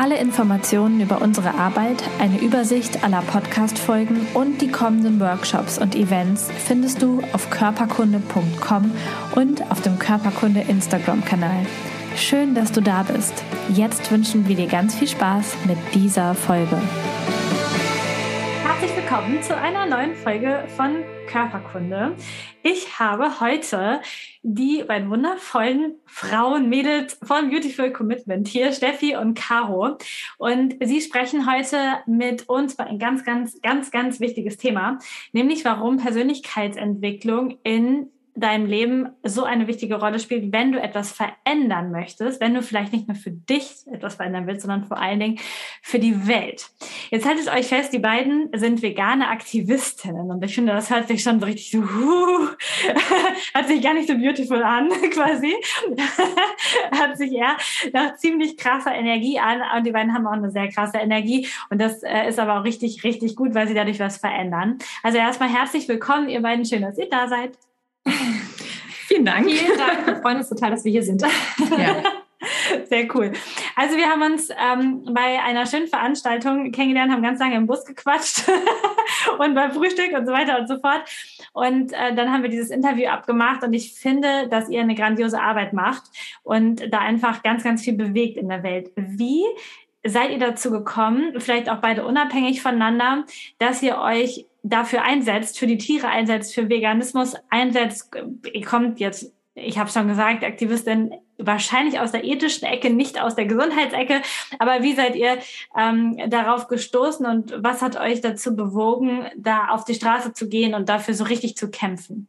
Alle Informationen über unsere Arbeit, eine Übersicht aller Podcast-Folgen und die kommenden Workshops und Events findest du auf körperkunde.com und auf dem Körperkunde Instagram-Kanal. Schön, dass du da bist. Jetzt wünschen wir dir ganz viel Spaß mit dieser Folge. Herzlich willkommen zu einer neuen Folge von Körperkunde. Ich habe heute die beiden wundervollen Frauen, Mädels von Beautiful Commitment hier, Steffi und Caro. Und sie sprechen heute mit uns über ein ganz, ganz, ganz, ganz wichtiges Thema, nämlich warum Persönlichkeitsentwicklung in deinem Leben so eine wichtige Rolle spielt, wenn du etwas verändern möchtest, wenn du vielleicht nicht nur für dich etwas verändern willst, sondern vor allen Dingen für die Welt. Jetzt haltet euch fest, die beiden sind vegane Aktivistinnen und ich finde, das hört sich schon so richtig so, uh, hat sich gar nicht so beautiful an, quasi. hat sich eher nach ziemlich krasser Energie an und die beiden haben auch eine sehr krasse Energie und das äh, ist aber auch richtig, richtig gut, weil sie dadurch was verändern. Also erstmal herzlich willkommen, ihr beiden, schön, dass ihr da seid. Vielen Dank. Vielen Dank. Wir freuen uns total, dass wir hier sind. Ja. Sehr cool. Also wir haben uns ähm, bei einer schönen Veranstaltung kennengelernt, haben ganz lange im Bus gequatscht und beim Frühstück und so weiter und so fort. Und äh, dann haben wir dieses Interview abgemacht und ich finde, dass ihr eine grandiose Arbeit macht und da einfach ganz, ganz viel bewegt in der Welt. Wie seid ihr dazu gekommen, vielleicht auch beide unabhängig voneinander, dass ihr euch dafür einsetzt, für die Tiere einsetzt, für Veganismus einsetzt, ihr kommt jetzt, ich habe schon gesagt, Aktivistin wahrscheinlich aus der ethischen Ecke, nicht aus der Gesundheitsecke. Aber wie seid ihr ähm, darauf gestoßen und was hat euch dazu bewogen, da auf die Straße zu gehen und dafür so richtig zu kämpfen?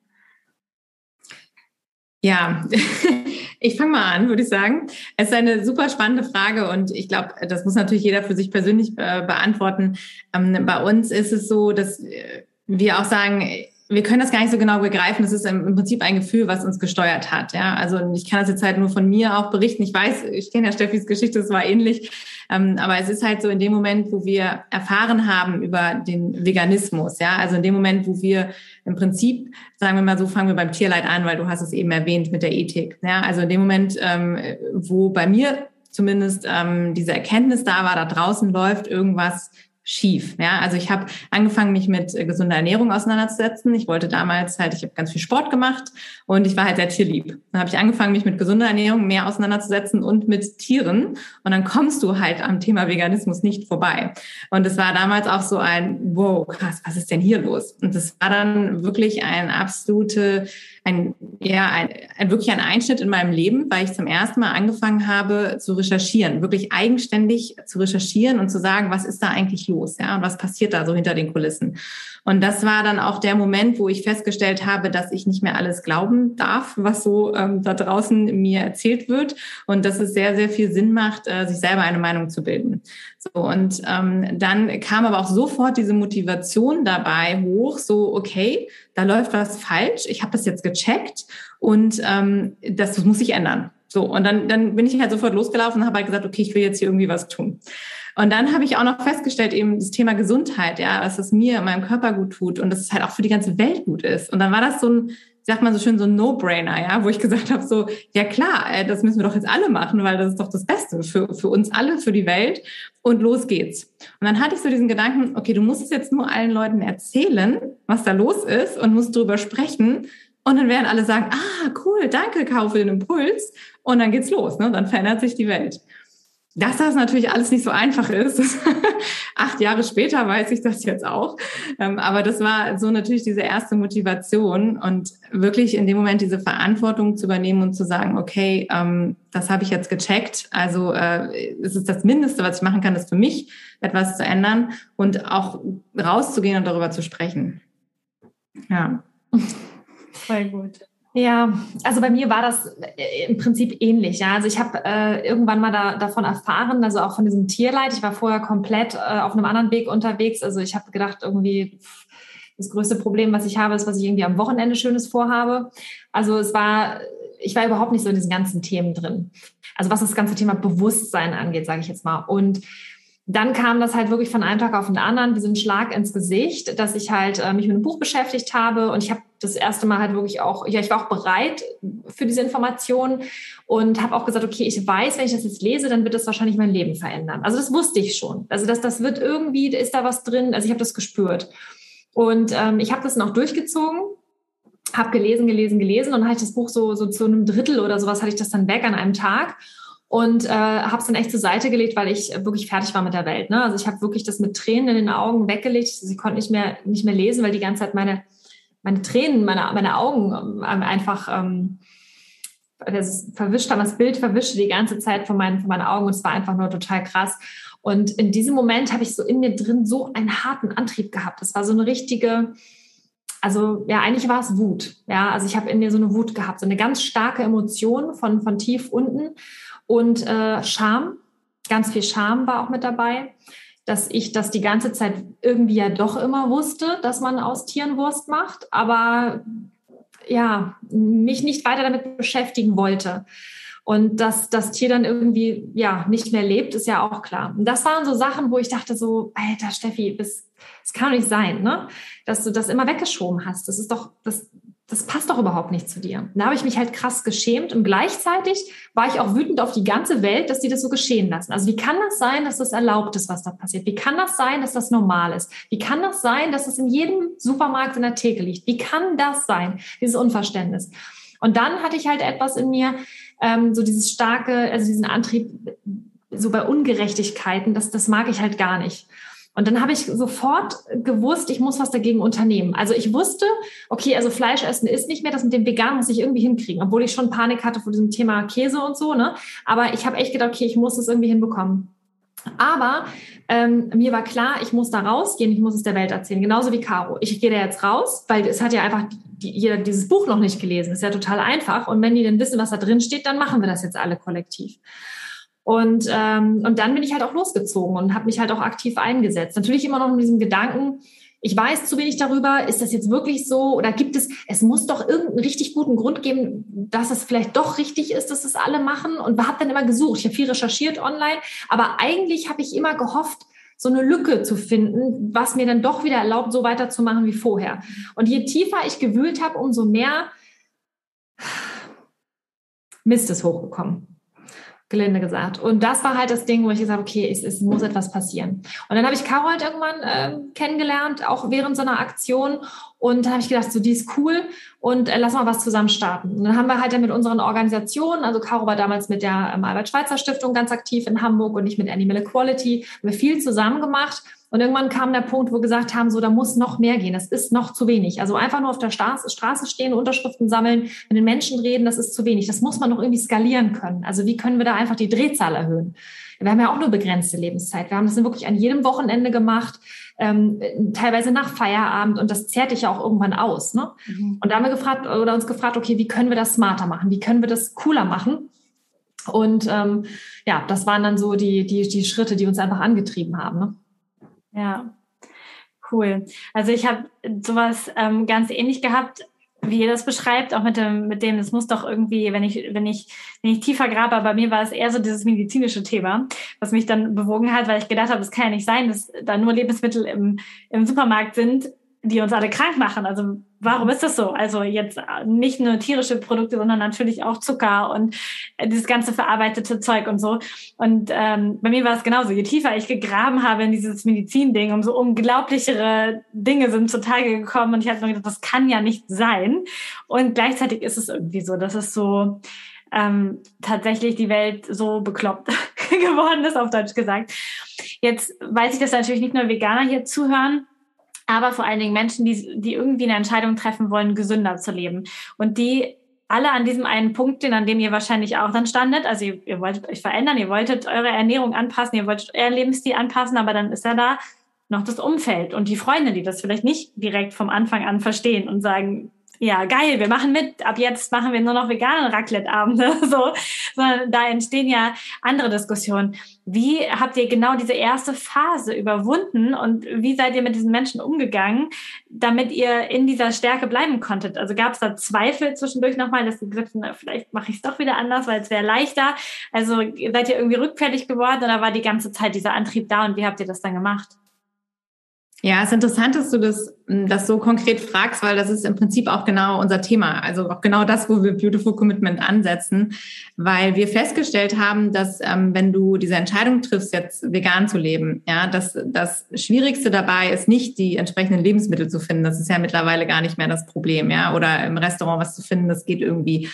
Ja, ich fange mal an, würde ich sagen. Es ist eine super spannende Frage und ich glaube, das muss natürlich jeder für sich persönlich äh, beantworten. Ähm, bei uns ist es so, dass äh, wir auch sagen, wir können das gar nicht so genau begreifen. Das ist im Prinzip ein Gefühl, was uns gesteuert hat. Ja, also ich kann das jetzt halt nur von mir auch berichten. Ich weiß, ich kenne ja Steffis Geschichte, das war ähnlich. Ähm, aber es ist halt so in dem Moment, wo wir erfahren haben über den Veganismus. Ja, also in dem Moment, wo wir im Prinzip, sagen wir mal so, fangen wir beim Tierleid an, weil du hast es eben erwähnt mit der Ethik. Ja, also in dem Moment, ähm, wo bei mir zumindest ähm, diese Erkenntnis da war, da draußen läuft irgendwas schief. Ja, also ich habe angefangen, mich mit äh, gesunder Ernährung auseinanderzusetzen. Ich wollte damals halt, ich habe ganz viel Sport gemacht und ich war halt sehr tierlieb. Dann habe ich angefangen, mich mit gesunder Ernährung mehr auseinanderzusetzen und mit Tieren. Und dann kommst du halt am Thema Veganismus nicht vorbei. Und es war damals auch so ein, wow, krass, was ist denn hier los? Und das war dann wirklich ein absolute ein, ja, ein, ein, wirklich ein Einschnitt in meinem Leben, weil ich zum ersten Mal angefangen habe zu recherchieren, wirklich eigenständig zu recherchieren und zu sagen, was ist da eigentlich los, ja, und was passiert da so hinter den Kulissen. Und das war dann auch der Moment, wo ich festgestellt habe, dass ich nicht mehr alles glauben darf, was so ähm, da draußen mir erzählt wird und dass es sehr, sehr viel Sinn macht, äh, sich selber eine Meinung zu bilden. So, und ähm, dann kam aber auch sofort diese Motivation dabei hoch, so, okay, da läuft was falsch, ich habe das jetzt gecheckt und ähm, das, muss sich ändern. So, und dann, dann bin ich halt sofort losgelaufen und habe halt gesagt, okay, ich will jetzt hier irgendwie was tun. Und dann habe ich auch noch festgestellt, eben das Thema Gesundheit, ja, dass es mir, meinem Körper gut tut und dass es halt auch für die ganze Welt gut ist. Und dann war das so ein, sagt man so schön, so ein No-Brainer, ja, wo ich gesagt habe, so, ja klar, äh, das müssen wir doch jetzt alle machen, weil das ist doch das Beste für, für uns alle, für die Welt. Und los geht's. Und dann hatte ich so diesen Gedanken, okay, du musst es jetzt nur allen Leuten erzählen, was da los ist und musst drüber sprechen. Und dann werden alle sagen, ah, cool, danke, Kau, für den Impuls. Und dann geht's los, ne? Dann verändert sich die Welt. Dass das natürlich alles nicht so einfach ist. Acht Jahre später weiß ich das jetzt auch. Ähm, aber das war so natürlich diese erste Motivation und wirklich in dem Moment diese Verantwortung zu übernehmen und zu sagen, okay, ähm, das habe ich jetzt gecheckt. Also äh, es ist das Mindeste, was ich machen kann, ist für mich etwas zu ändern und auch rauszugehen und darüber zu sprechen. Ja. Voll gut. Ja, also bei mir war das äh, im Prinzip ähnlich. Ja, also ich habe äh, irgendwann mal da, davon erfahren, also auch von diesem Tierleid. Ich war vorher komplett äh, auf einem anderen Weg unterwegs. Also ich habe gedacht, irgendwie Das größte Problem, was ich habe, ist, was ich irgendwie am Wochenende Schönes vorhabe. Also es war, ich war überhaupt nicht so in diesen ganzen Themen drin. Also was das ganze Thema Bewusstsein angeht, sage ich jetzt mal. Und dann kam das halt wirklich von einem Tag auf den anderen, diesen Schlag ins Gesicht, dass ich halt äh, mich mit einem Buch beschäftigt habe und ich habe das erste Mal halt wirklich auch, ja, ich war auch bereit für diese Informationen und habe auch gesagt, okay, ich weiß, wenn ich das jetzt lese, dann wird das wahrscheinlich mein Leben verändern. Also das wusste ich schon. Also das, das wird irgendwie, ist da was drin, also ich habe das gespürt. Und ähm, ich habe das auch durchgezogen habe gelesen, gelesen, gelesen und dann hatte ich das Buch so, so zu einem Drittel oder sowas hatte ich das dann weg an einem Tag und äh, habe es dann echt zur Seite gelegt, weil ich wirklich fertig war mit der Welt. Ne? Also ich habe wirklich das mit Tränen in den Augen weggelegt. Sie konnte nicht mehr nicht mehr lesen, weil die ganze Zeit meine meine Tränen, meine meine Augen ähm, einfach ähm, das verwischt haben, das Bild verwischte die ganze Zeit von meinen von meinen Augen und es war einfach nur total krass. Und in diesem Moment habe ich so in mir drin so einen harten Antrieb gehabt. Das war so eine richtige also ja, eigentlich war es Wut. Ja, also ich habe in mir so eine Wut gehabt, so eine ganz starke Emotion von, von tief unten und äh, Scham, ganz viel Scham war auch mit dabei, dass ich das die ganze Zeit irgendwie ja doch immer wusste, dass man aus Tieren Wurst macht, aber ja, mich nicht weiter damit beschäftigen wollte. Und dass das Tier dann irgendwie ja nicht mehr lebt, ist ja auch klar. Und das waren so Sachen, wo ich dachte so, Alter Steffi, das, das kann doch nicht sein, ne? Dass du das immer weggeschoben hast. Das ist doch, das, das passt doch überhaupt nicht zu dir. Da habe ich mich halt krass geschämt und gleichzeitig war ich auch wütend auf die ganze Welt, dass die das so geschehen lassen. Also wie kann das sein, dass das erlaubt ist, was da passiert? Wie kann das sein, dass das normal ist? Wie kann das sein, dass das in jedem Supermarkt in der Theke liegt? Wie kann das sein, dieses Unverständnis? Und dann hatte ich halt etwas in mir, ähm, so dieses starke, also diesen Antrieb, so bei Ungerechtigkeiten, das, das mag ich halt gar nicht. Und dann habe ich sofort gewusst, ich muss was dagegen unternehmen. Also ich wusste, okay, also Fleisch essen ist nicht mehr, das mit dem Vegan muss ich irgendwie hinkriegen, obwohl ich schon Panik hatte vor diesem Thema Käse und so, ne? Aber ich habe echt gedacht, okay, ich muss das irgendwie hinbekommen. Aber ähm, mir war klar, ich muss da rausgehen, ich muss es der Welt erzählen, genauso wie Caro. Ich gehe da jetzt raus, weil es hat ja einfach die, jeder dieses Buch noch nicht gelesen. Ist ja total einfach. Und wenn die dann wissen, was da drin steht, dann machen wir das jetzt alle kollektiv. Und, ähm, und dann bin ich halt auch losgezogen und habe mich halt auch aktiv eingesetzt. Natürlich immer noch mit diesem Gedanken, ich weiß zu wenig darüber, ist das jetzt wirklich so oder gibt es, es muss doch irgendeinen richtig guten Grund geben, dass es vielleicht doch richtig ist, dass es alle machen und habe dann immer gesucht. Ich habe viel recherchiert online, aber eigentlich habe ich immer gehofft, so eine Lücke zu finden, was mir dann doch wieder erlaubt, so weiterzumachen wie vorher. Und je tiefer ich gewühlt habe, umso mehr Mist ist hochgekommen gelinde gesagt. Und das war halt das Ding, wo ich gesagt habe, okay, es, es muss etwas passieren. Und dann habe ich Carol halt irgendwann äh, kennengelernt, auch während so einer Aktion. Und da habe ich gedacht, so die ist cool und äh, lass mal was zusammen starten. Und dann haben wir halt dann mit unseren Organisationen, also Caro war damals mit der ähm, Albert-Schweitzer Stiftung ganz aktiv in Hamburg und ich mit Animal Equality, haben wir viel zusammen gemacht und irgendwann kam der Punkt, wo wir gesagt haben, so, da muss noch mehr gehen. Das ist noch zu wenig. Also einfach nur auf der Straße stehen, Unterschriften sammeln, mit den Menschen reden, das ist zu wenig. Das muss man noch irgendwie skalieren können. Also wie können wir da einfach die Drehzahl erhöhen? Wir haben ja auch nur begrenzte Lebenszeit. Wir haben das wirklich an jedem Wochenende gemacht, ähm, teilweise nach Feierabend und das zehrt dich ja auch irgendwann aus. Ne? Mhm. Und da haben wir gefragt oder uns gefragt, okay, wie können wir das smarter machen? Wie können wir das cooler machen? Und ähm, ja, das waren dann so die, die, die Schritte, die uns einfach angetrieben haben. Ne? Ja, cool. Also ich habe sowas ähm, ganz ähnlich gehabt, wie ihr das beschreibt, auch mit dem, mit dem, es muss doch irgendwie, wenn ich, wenn ich, wenn ich tiefer grabe, bei mir war es eher so dieses medizinische Thema, was mich dann bewogen hat, weil ich gedacht habe, es kann ja nicht sein, dass da nur Lebensmittel im, im Supermarkt sind, die uns alle krank machen. Also warum ist das so? Also jetzt nicht nur tierische Produkte, sondern natürlich auch Zucker und dieses ganze verarbeitete Zeug und so. Und ähm, bei mir war es genauso. Je tiefer ich gegraben habe in dieses Medizinding, umso unglaublichere Dinge sind zutage gekommen. Und ich habe mir gedacht, das kann ja nicht sein. Und gleichzeitig ist es irgendwie so, dass es so ähm, tatsächlich die Welt so bekloppt geworden ist, auf Deutsch gesagt. Jetzt weiß ich, dass natürlich nicht nur Veganer hier zuhören, aber vor allen Dingen Menschen, die, die irgendwie eine Entscheidung treffen wollen, gesünder zu leben. Und die alle an diesem einen Punkt stehen, an dem ihr wahrscheinlich auch dann standet. Also ihr, ihr wolltet euch verändern, ihr wolltet eure Ernährung anpassen, ihr wolltet euren Lebensstil anpassen, aber dann ist ja da noch das Umfeld und die Freunde, die das vielleicht nicht direkt vom Anfang an verstehen und sagen, ja, geil, wir machen mit, ab jetzt machen wir nur noch vegane Raclette-Abende, so, sondern da entstehen ja andere Diskussionen. Wie habt ihr genau diese erste Phase überwunden und wie seid ihr mit diesen Menschen umgegangen, damit ihr in dieser Stärke bleiben konntet? Also gab es da Zweifel zwischendurch nochmal, dass ihr gesagt habt, vielleicht mache ich es doch wieder anders, weil es wäre leichter. Also seid ihr irgendwie rückfällig geworden oder war die ganze Zeit dieser Antrieb da und wie habt ihr das dann gemacht? Ja, es ist interessant, dass du das, hm, das so konkret fragst, weil das ist im Prinzip auch genau unser Thema. Also auch genau das, wo wir Beautiful Commitment ansetzen, weil wir festgestellt haben, dass ähm, wenn du diese Entscheidung triffst, jetzt vegan zu leben, ja, dass das Schwierigste dabei ist nicht die entsprechenden Lebensmittel zu finden. Das ist ja mittlerweile gar nicht mehr das Problem, ja, oder im Restaurant was zu finden, das geht irgendwie.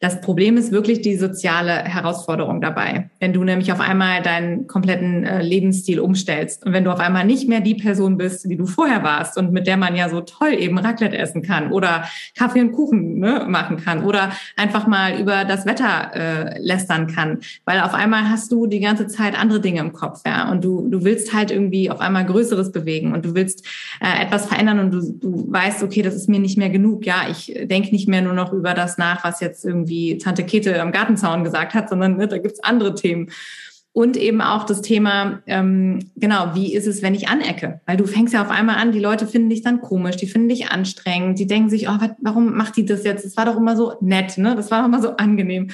Das Problem ist wirklich die soziale Herausforderung dabei. Wenn du nämlich auf einmal deinen kompletten äh, Lebensstil umstellst und wenn du auf einmal nicht mehr die Person bist, die du vorher warst und mit der man ja so toll eben Raclette essen kann oder Kaffee und Kuchen ne, machen kann oder einfach mal über das Wetter äh, lästern kann, weil auf einmal hast du die ganze Zeit andere Dinge im Kopf, ja, und du du willst halt irgendwie auf einmal Größeres bewegen und du willst äh, etwas verändern und du du weißt, okay, das ist mir nicht mehr genug, ja, ich denke nicht mehr nur noch über das nach, was jetzt irgendwie irgendwie Tante Kete am Gartenzaun gesagt hat, sondern ne, da gibt's andere Themen. Und eben auch das Thema, ähm, genau, wie ist es, wenn ich anecke? Weil du fängst ja auf einmal an, die Leute finden dich dann komisch, die finden dich anstrengend, die denken sich, oh, wat, warum macht die das jetzt? Das war doch immer so nett, ne? Das war doch immer so angenehm.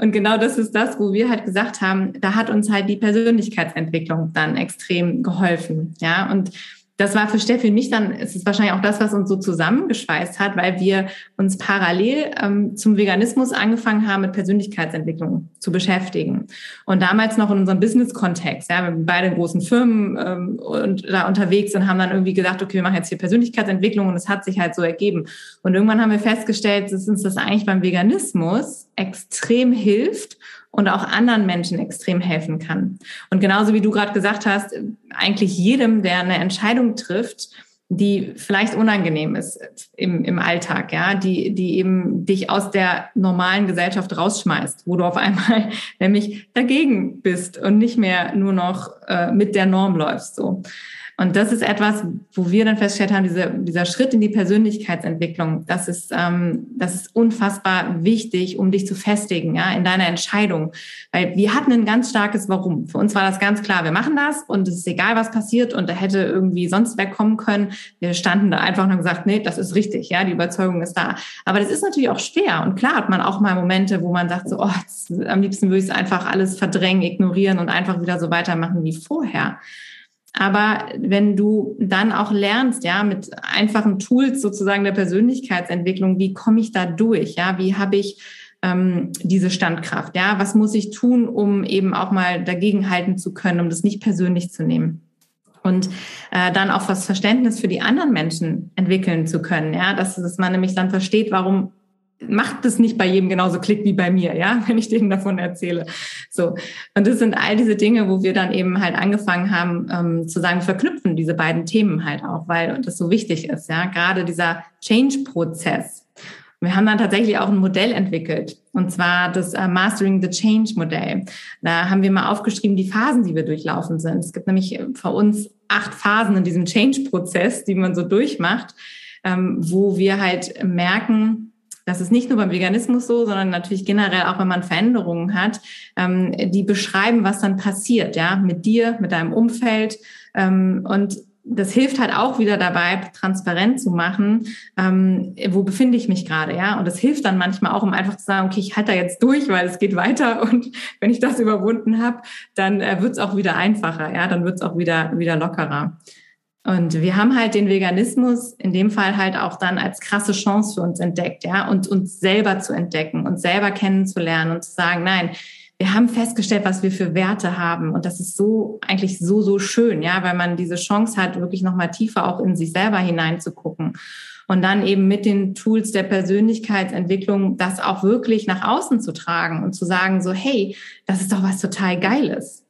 Und genau das ist das, wo wir halt gesagt haben, da hat uns halt die Persönlichkeitsentwicklung dann extrem geholfen. Ja, und das war für Steffi und mich dann, es ist wahrscheinlich auch das, was uns so zusammengeschweißt hat, weil wir uns parallel ähm, zum Veganismus angefangen haben, mit Persönlichkeitsentwicklung zu beschäftigen. Und damals noch in unserem Business-Kontext, ja, wir sind beide großen Firmen ähm, und da unterwegs und haben dann irgendwie gedacht, okay, wir machen jetzt hier Persönlichkeitsentwicklung und es hat sich halt so ergeben. Und irgendwann haben wir festgestellt, dass uns das eigentlich beim Veganismus extrem hilft und auch anderen Menschen extrem helfen kann. Und genauso wie du gerade gesagt hast, eigentlich jedem, der eine Entscheidung trifft, die vielleicht unangenehm ist im, im Alltag, ja, die, die eben dich aus der normalen Gesellschaft rausschmeißt, wo du auf einmal nämlich dagegen bist und nicht mehr nur noch äh, mit der Norm läufst, so. Und das ist etwas, wo wir dann festgestellt haben, dieser, dieser Schritt in die Persönlichkeitsentwicklung, das ist, ähm, das ist unfassbar wichtig, um dich zu festigen, ja, in deiner Entscheidung. Weil wir hatten ein ganz starkes Warum. Für uns war das ganz klar, wir machen das und es ist egal, was passiert und da hätte irgendwie sonst wer kommen können. Wir standen da einfach und gesagt, nee, das ist richtig, ja, die Überzeugung ist da. Aber das ist natürlich auch schwer. Und klar hat man auch mal Momente, wo man sagt, so, oh, das, am liebsten würde ich es einfach alles verdrängen, ignorieren und einfach wieder so weitermachen wie vorher. Aber wenn du dann auch lernst, ja, mit einfachen Tools sozusagen der Persönlichkeitsentwicklung, wie komme ich da durch? Ja, wie habe ich ähm, diese Standkraft? Ja, was muss ich tun, um eben auch mal dagegenhalten zu können, um das nicht persönlich zu nehmen? Und äh, dann auch was Verständnis für die anderen Menschen entwickeln zu können, ja, dass, dass man nämlich dann versteht, warum macht es nicht bei jedem genauso Klick wie bei mir, ja, wenn ich denen davon erzähle. So. Und das sind all diese Dinge, wo wir dann eben halt angefangen haben, ähm, zu sagen, verknüpfen diese beiden Themen halt auch, weil das so wichtig ist, ja. Gerade dieser Change-Prozess. Wir haben dann tatsächlich auch ein Modell entwickelt, und zwar das äh, Mastering the Change Modell. Da haben wir mal aufgeschrieben, die Phasen, die wir durchlaufen sind. Es gibt nämlich für uns acht Phasen in diesem Change-Prozess, die man so durchmacht, ähm, wo wir halt merken, das ist nicht nur beim Veganismus so, sondern natürlich generell auch, wenn man Veränderungen hat, ähm, die beschreiben, was dann passiert, ja, mit dir, mit deinem Umfeld. Ähm, und das hilft halt auch wieder dabei, transparent zu machen, ähm, wo befinde ich mich gerade, ja. Und das hilft dann manchmal auch, um einfach zu sagen, okay, ich halte da jetzt durch, weil es geht weiter und wenn ich das überwunden habe, dann äh, wird es auch wieder einfacher, ja, dann wird es auch wieder, wieder lockerer. Und wir haben halt den Veganismus in dem Fall halt auch dann als krasse Chance für uns entdeckt, ja, und uns selber zu entdecken, uns selber kennenzulernen und zu sagen, nein, wir haben festgestellt, was wir für Werte haben. Und das ist so, eigentlich so, so schön, ja, weil man diese Chance hat, wirklich nochmal tiefer auch in sich selber hineinzugucken. Und dann eben mit den Tools der Persönlichkeitsentwicklung das auch wirklich nach außen zu tragen und zu sagen, so, hey, das ist doch was total Geiles.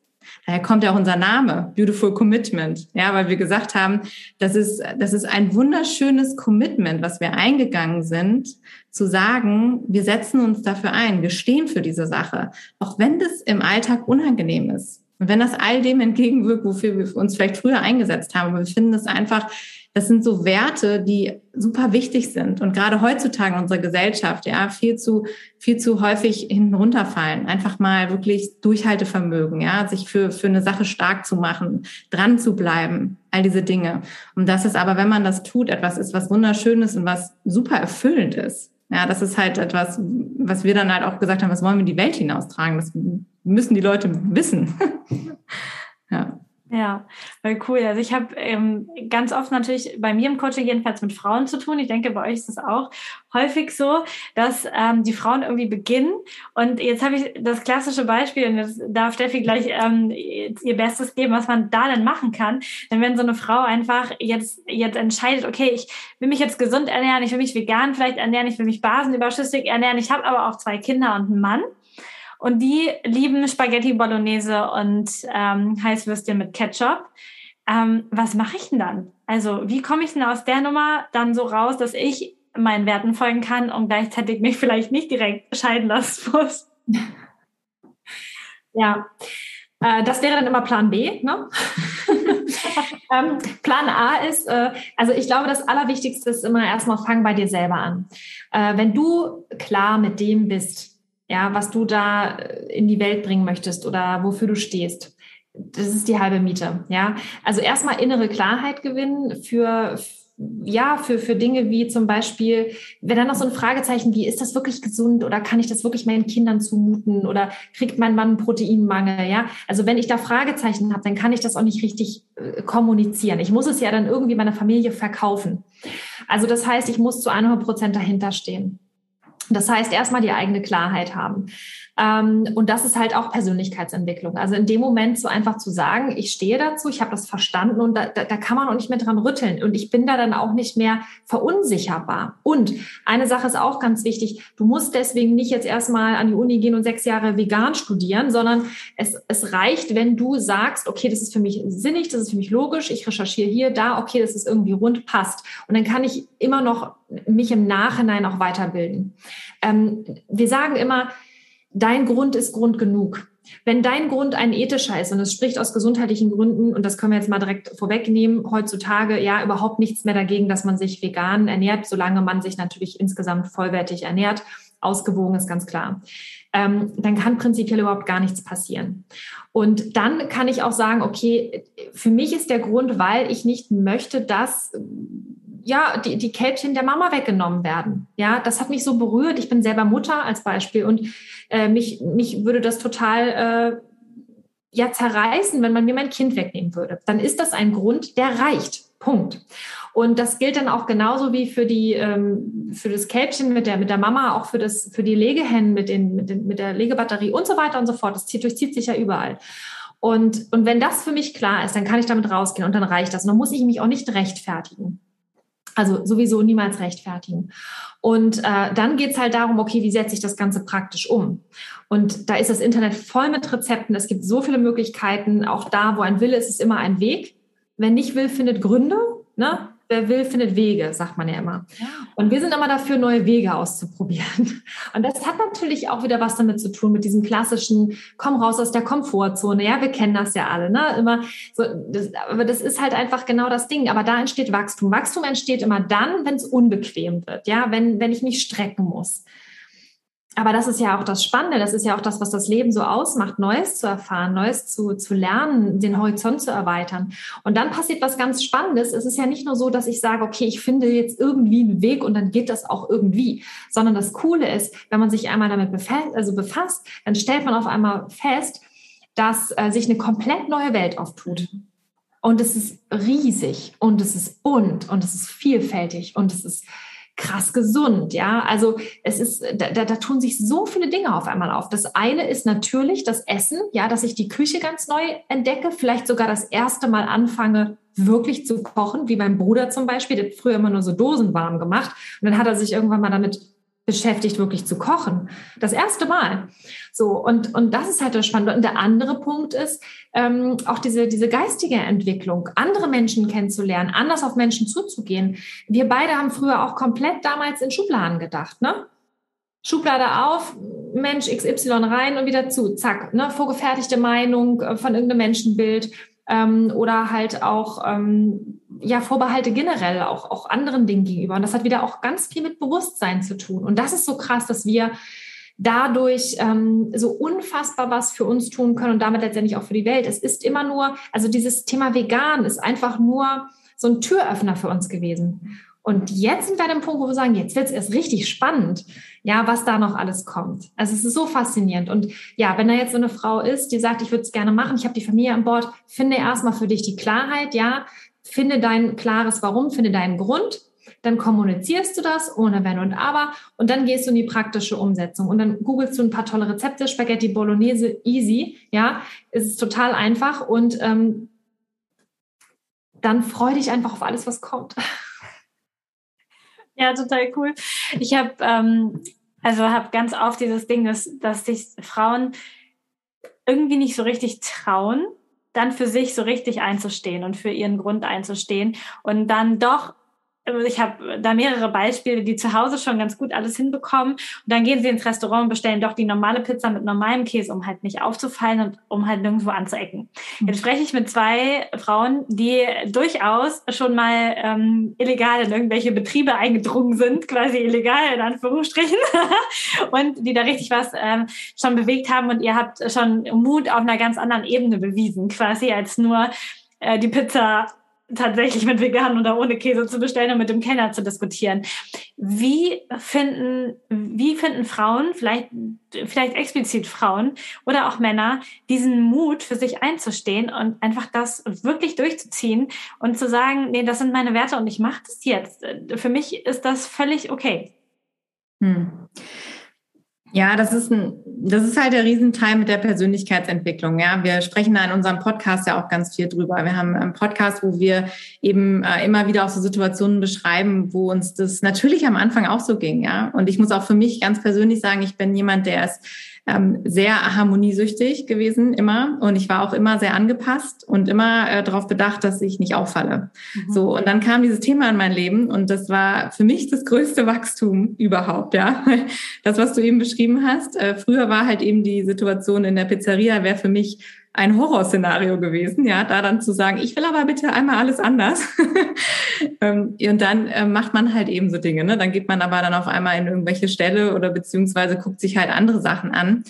Daher kommt ja auch unser Name, Beautiful Commitment. Ja, weil wir gesagt haben, das ist, das ist ein wunderschönes Commitment, was wir eingegangen sind, zu sagen, wir setzen uns dafür ein, wir stehen für diese Sache, auch wenn das im Alltag unangenehm ist. Und wenn das all dem entgegenwirkt, wofür wir uns vielleicht früher eingesetzt haben, aber wir finden es einfach, das sind so Werte, die super wichtig sind und gerade heutzutage in unserer Gesellschaft ja viel zu viel zu häufig hinten runterfallen. Einfach mal wirklich Durchhaltevermögen, ja, sich für für eine Sache stark zu machen, dran zu bleiben, all diese Dinge. Und das ist aber, wenn man das tut, etwas ist, was wunderschönes und was super erfüllend ist. Ja, das ist halt etwas, was wir dann halt auch gesagt haben, was wollen wir in die Welt hinaustragen? Das müssen die Leute wissen. ja. Ja, weil cool. Also ich habe ähm, ganz oft natürlich bei mir im Coaching jedenfalls mit Frauen zu tun. Ich denke, bei euch ist es auch häufig so, dass ähm, die Frauen irgendwie beginnen. Und jetzt habe ich das klassische Beispiel, und jetzt darf Steffi gleich ähm, ihr Bestes geben, was man da denn machen kann. Denn wenn so eine Frau einfach jetzt, jetzt entscheidet, okay, ich will mich jetzt gesund ernähren, ich will mich vegan vielleicht ernähren, ich will mich basenüberschüssig ernähren, ich habe aber auch zwei Kinder und einen Mann und die lieben Spaghetti Bolognese und ähm, Heißwürstchen mit Ketchup. Ähm, was mache ich denn dann? Also wie komme ich denn aus der Nummer dann so raus, dass ich meinen Werten folgen kann und gleichzeitig mich vielleicht nicht direkt scheiden lassen muss? ja, äh, das wäre dann immer Plan B. Ne? ähm, Plan A ist, äh, also ich glaube, das Allerwichtigste ist immer erstmal fang bei dir selber an. Äh, wenn du klar mit dem bist, ja, was du da äh, in die Welt bringen möchtest oder wofür du stehst. Das ist die halbe Miete, ja. Also erstmal innere Klarheit gewinnen für, ja, für, für Dinge wie zum Beispiel, wenn dann noch so ein Fragezeichen wie, ist das wirklich gesund oder kann ich das wirklich meinen Kindern zumuten oder kriegt mein Mann Proteinmangel, ja? Also wenn ich da Fragezeichen habe, dann kann ich das auch nicht richtig äh, kommunizieren. Ich muss es ja dann irgendwie meiner Familie verkaufen. Also das heißt, ich muss zu 100 Prozent dahinter stehen. Das heißt, erstmal die eigene Klarheit haben. Ähm, und das ist halt auch Persönlichkeitsentwicklung. Also in dem Moment so einfach zu sagen, ich stehe dazu, ich habe das verstanden und da, da, da kann man auch nicht mehr dran rütteln. Und ich bin da dann auch nicht mehr verunsicherbar. Und eine Sache ist auch ganz wichtig, du musst deswegen nicht jetzt erstmal an die Uni gehen und sechs Jahre vegan studieren, sondern es, es reicht, wenn du sagst, okay, das ist für mich sinnig, das ist für mich logisch, ich recherchiere hier, da, okay, das ist irgendwie rund, passt. Und dann kann ich immer noch mich im Nachhinein auch weiterbilden. Ähm, wir sagen immer, dein Grund ist Grund genug. Wenn dein Grund ein ethischer ist und es spricht aus gesundheitlichen Gründen, und das können wir jetzt mal direkt vorwegnehmen, heutzutage ja überhaupt nichts mehr dagegen, dass man sich vegan ernährt, solange man sich natürlich insgesamt vollwertig ernährt. Ausgewogen ist ganz klar. Ähm, dann kann prinzipiell überhaupt gar nichts passieren. Und dann kann ich auch sagen, okay, für mich ist der Grund, weil ich nicht möchte, dass ja, die, die Kälbchen der Mama weggenommen werden. Ja, das hat mich so berührt. Ich bin selber Mutter als Beispiel und äh, mich, mich würde das total äh, ja zerreißen, wenn man mir mein Kind wegnehmen würde. Dann ist das ein Grund, der reicht. Punkt. Und das gilt dann auch genauso wie für die ähm, für das Kälbchen mit der mit der Mama, auch für das für die Legehennen mit den mit, den, mit der Legebatterie und so weiter und so fort. Das zieht, durchzieht sich ja überall. Und und wenn das für mich klar ist, dann kann ich damit rausgehen und dann reicht das. Und dann muss ich mich auch nicht rechtfertigen. Also sowieso niemals rechtfertigen. Und äh, dann geht's halt darum, okay, wie setze ich das Ganze praktisch um? Und da ist das Internet voll mit Rezepten. Es gibt so viele Möglichkeiten. Auch da, wo ein Wille ist, ist immer ein Weg. Wer nicht will, findet Gründe. Ne? Wer will, findet Wege, sagt man ja immer. Ja. Und wir sind immer dafür, neue Wege auszuprobieren. Und das hat natürlich auch wieder was damit zu tun, mit diesem klassischen, komm raus aus der Komfortzone. Ja, wir kennen das ja alle, ne? Immer so, das, aber das ist halt einfach genau das Ding. Aber da entsteht Wachstum. Wachstum entsteht immer dann, wenn es unbequem wird. Ja, wenn, wenn ich mich strecken muss. Aber das ist ja auch das Spannende, das ist ja auch das, was das Leben so ausmacht, Neues zu erfahren, Neues zu, zu lernen, den Horizont zu erweitern. Und dann passiert was ganz Spannendes. Es ist ja nicht nur so, dass ich sage, okay, ich finde jetzt irgendwie einen Weg und dann geht das auch irgendwie, sondern das Coole ist, wenn man sich einmal damit befasst, also befasst dann stellt man auf einmal fest, dass äh, sich eine komplett neue Welt auftut. Und es ist riesig und es ist bunt und es ist vielfältig und es ist krass gesund, ja. Also es ist, da, da, tun sich so viele Dinge auf einmal auf. Das eine ist natürlich das Essen, ja, dass ich die Küche ganz neu entdecke, vielleicht sogar das erste Mal anfange, wirklich zu kochen, wie mein Bruder zum Beispiel, der hat früher immer nur so Dosen warm gemacht und dann hat er sich irgendwann mal damit beschäftigt, wirklich zu kochen. Das erste Mal. So, und, und das ist halt das Spannende. Und der andere Punkt ist ähm, auch diese, diese geistige Entwicklung, andere Menschen kennenzulernen, anders auf Menschen zuzugehen. Wir beide haben früher auch komplett damals in Schubladen gedacht, ne? Schublade auf, Mensch XY rein und wieder zu, zack, ne? Vorgefertigte Meinung äh, von irgendeinem Menschenbild ähm, oder halt auch ähm, ja Vorbehalte generell auch auch anderen Dingen gegenüber. Und das hat wieder auch ganz viel mit Bewusstsein zu tun. Und das ist so krass, dass wir dadurch ähm, so unfassbar was für uns tun können und damit letztendlich auch für die Welt. Es ist immer nur, also dieses Thema vegan ist einfach nur so ein Türöffner für uns gewesen. Und jetzt sind wir an dem Punkt, wo wir sagen, jetzt wird es erst richtig spannend, ja, was da noch alles kommt. Also es ist so faszinierend. Und ja, wenn da jetzt so eine Frau ist, die sagt, ich würde es gerne machen, ich habe die Familie an Bord, finde erstmal für dich die Klarheit, ja, finde dein klares Warum, finde deinen Grund dann kommunizierst du das ohne Wenn und Aber und dann gehst du in die praktische Umsetzung und dann googelst du ein paar tolle Rezepte, Spaghetti Bolognese, easy, ja, es ist total einfach und ähm, dann freu dich einfach auf alles, was kommt. Ja, total cool. Ich habe ähm, also habe ganz oft dieses Ding, dass, dass sich Frauen irgendwie nicht so richtig trauen, dann für sich so richtig einzustehen und für ihren Grund einzustehen und dann doch ich habe da mehrere Beispiele, die zu Hause schon ganz gut alles hinbekommen. Und dann gehen sie ins Restaurant und bestellen doch die normale Pizza mit normalem Käse, um halt nicht aufzufallen und um halt nirgendwo anzuecken. Mhm. Jetzt spreche ich mit zwei Frauen, die durchaus schon mal ähm, illegal in irgendwelche Betriebe eingedrungen sind, quasi illegal in Anführungsstrichen, und die da richtig was ähm, schon bewegt haben. Und ihr habt schon Mut auf einer ganz anderen Ebene bewiesen, quasi als nur äh, die Pizza tatsächlich mit vegan oder ohne Käse zu bestellen und mit dem Kellner zu diskutieren. Wie finden, wie finden Frauen, vielleicht, vielleicht explizit Frauen oder auch Männer, diesen Mut für sich einzustehen und einfach das wirklich durchzuziehen und zu sagen, nee, das sind meine Werte und ich mache das jetzt. Für mich ist das völlig okay. Hm. Ja, das ist ein, das ist halt der Riesenteil mit der Persönlichkeitsentwicklung. Ja, wir sprechen da in unserem Podcast ja auch ganz viel drüber. Wir haben einen Podcast, wo wir eben äh, immer wieder auch so Situationen beschreiben, wo uns das natürlich am Anfang auch so ging. Ja, und ich muss auch für mich ganz persönlich sagen, ich bin jemand, der es ähm, sehr harmoniesüchtig gewesen immer und ich war auch immer sehr angepasst und immer äh, darauf bedacht, dass ich nicht auffalle. Mhm. So und dann kam dieses Thema in mein Leben und das war für mich das größte Wachstum überhaupt. Ja, das was du eben beschrieben hast. Äh, früher war halt eben die Situation in der Pizzeria wäre für mich ein Horrorszenario gewesen, ja, da dann zu sagen, ich will aber bitte einmal alles anders. Ähm, und dann äh, macht man halt eben so Dinge, ne? Dann geht man aber dann auf einmal in irgendwelche Ställe oder beziehungsweise guckt sich halt andere Sachen an.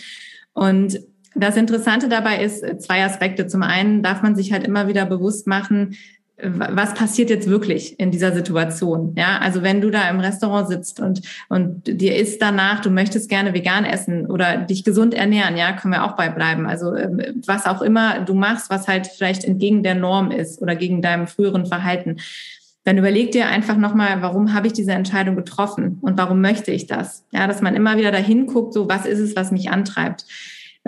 Und das Interessante dabei ist äh, zwei Aspekte. Zum einen darf man sich halt immer wieder bewusst machen, was passiert jetzt wirklich in dieser Situation? Ja, also wenn du da im Restaurant sitzt und, und dir ist danach, du möchtest gerne vegan essen oder dich gesund ernähren, ja, können wir auch beibleiben. Also ähm, was auch immer du machst, was halt vielleicht entgegen der Norm ist oder gegen deinem früheren Verhalten, dann überleg dir einfach nochmal, warum habe ich diese Entscheidung getroffen und warum möchte ich das? Ja, dass man immer wieder dahin guckt, so was ist es, was mich antreibt.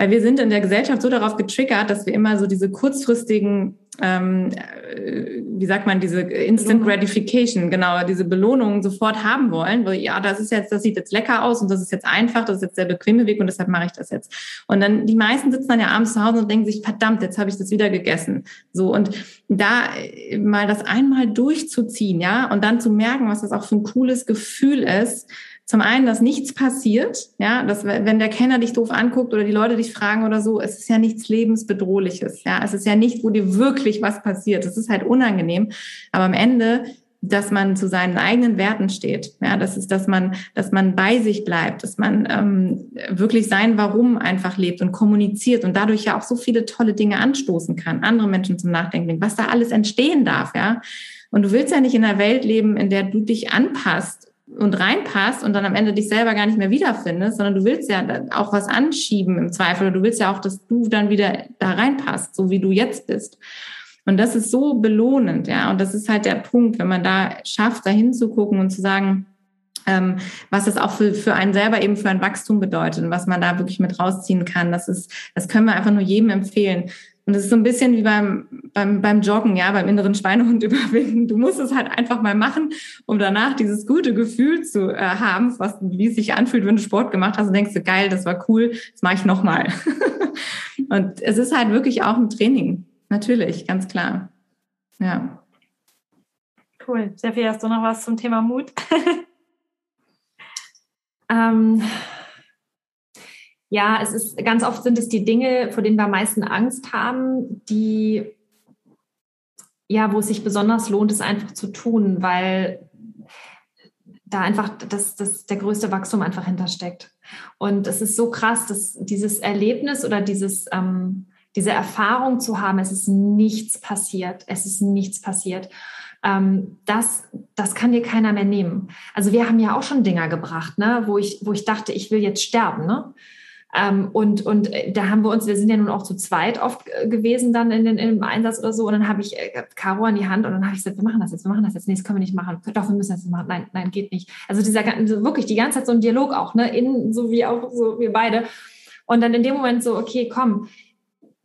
Weil wir sind in der Gesellschaft so darauf getriggert, dass wir immer so diese kurzfristigen ähm, äh, wie sagt man, diese Instant Gratification, genau, diese Belohnung sofort haben wollen, weil ja, das ist jetzt, das sieht jetzt lecker aus und das ist jetzt einfach, das ist jetzt der bequeme Weg und deshalb mache ich das jetzt. Und dann die meisten sitzen dann ja abends zu Hause und denken sich, verdammt, jetzt habe ich das wieder gegessen. So und da äh, mal das einmal durchzuziehen, ja, und dann zu merken, was das auch für ein cooles Gefühl ist, zum einen, dass nichts passiert, ja, dass wenn der Kenner dich doof anguckt oder die Leute dich fragen oder so, es ist ja nichts lebensbedrohliches, ja, es ist ja nicht, wo dir wirklich was passiert. Es ist halt unangenehm, aber am Ende dass man zu seinen eigenen Werten steht. Ja, das ist, dass man, dass man bei sich bleibt, dass man ähm, wirklich sein Warum einfach lebt und kommuniziert und dadurch ja auch so viele tolle Dinge anstoßen kann, andere Menschen zum Nachdenken, was da alles entstehen darf, ja. Und du willst ja nicht in einer Welt leben, in der du dich anpasst und reinpasst und dann am Ende dich selber gar nicht mehr wiederfindest, sondern du willst ja auch was anschieben im Zweifel oder du willst ja auch, dass du dann wieder da reinpasst, so wie du jetzt bist. Und das ist so belohnend, ja. Und das ist halt der Punkt, wenn man da schafft, da hinzugucken und zu sagen, ähm, was das auch für, für einen selber eben für ein Wachstum bedeutet und was man da wirklich mit rausziehen kann. Das ist, das können wir einfach nur jedem empfehlen. Und es ist so ein bisschen wie beim, beim, beim Joggen, ja, beim inneren Schweinehund überwinden. Du musst es halt einfach mal machen, um danach dieses gute Gefühl zu äh, haben, was, wie es sich anfühlt, wenn du Sport gemacht hast und denkst du, geil, das war cool, das mache ich nochmal. und es ist halt wirklich auch ein Training. Natürlich, ganz klar. Ja. Cool. Steffi, hast du noch was zum Thema Mut? ähm, ja, es ist ganz oft sind es die Dinge, vor denen wir am meisten Angst haben, die ja, wo es sich besonders lohnt, es einfach zu tun, weil da einfach das, das der größte Wachstum einfach hintersteckt. Und es ist so krass, dass dieses Erlebnis oder dieses, ähm, diese Erfahrung zu haben, es ist nichts passiert, es ist nichts passiert. Ähm, das, das kann dir keiner mehr nehmen. Also wir haben ja auch schon Dinger gebracht, ne, wo ich, wo ich dachte, ich will jetzt sterben, ne? Ähm, und, und äh, da haben wir uns, wir sind ja nun auch zu zweit oft äh, gewesen dann in den, im Einsatz oder so. Und dann habe ich äh, Caro an die Hand und dann habe ich gesagt, wir machen das jetzt, wir machen das jetzt. Nee, das können wir nicht machen. Doch, wir müssen das jetzt machen. Nein, nein, geht nicht. Also dieser wirklich die ganze Zeit so ein Dialog auch, ne? In, so wie auch so wir beide. Und dann in dem Moment so, okay, komm,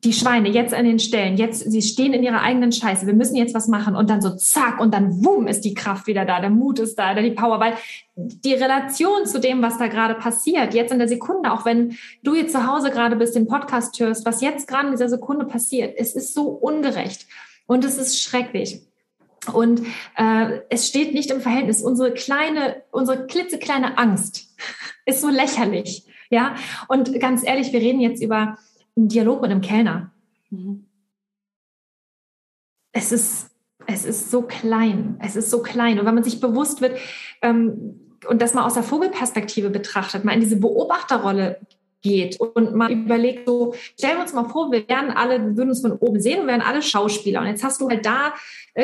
die Schweine jetzt an den Stellen, jetzt, sie stehen in ihrer eigenen Scheiße, wir müssen jetzt was machen und dann so zack und dann wumm ist die Kraft wieder da, der Mut ist da, die Power, weil die Relation zu dem, was da gerade passiert, jetzt in der Sekunde, auch wenn du jetzt zu Hause gerade bist, den Podcast hörst, was jetzt gerade in dieser Sekunde passiert, es ist so ungerecht und es ist schrecklich. Und äh, es steht nicht im Verhältnis. Unsere kleine, unsere klitzekleine Angst ist so lächerlich. Ja, und ganz ehrlich, wir reden jetzt über einen Dialog mit einem Kellner. Mhm. Es ist, es ist so klein. Es ist so klein. Und wenn man sich bewusst wird, ähm, und das mal aus der Vogelperspektive betrachtet, mal in diese Beobachterrolle geht und mal überlegt, so, stellen wir uns mal vor, wir wären alle, wir würden uns von oben sehen und wären alle Schauspieler. Und jetzt hast du halt da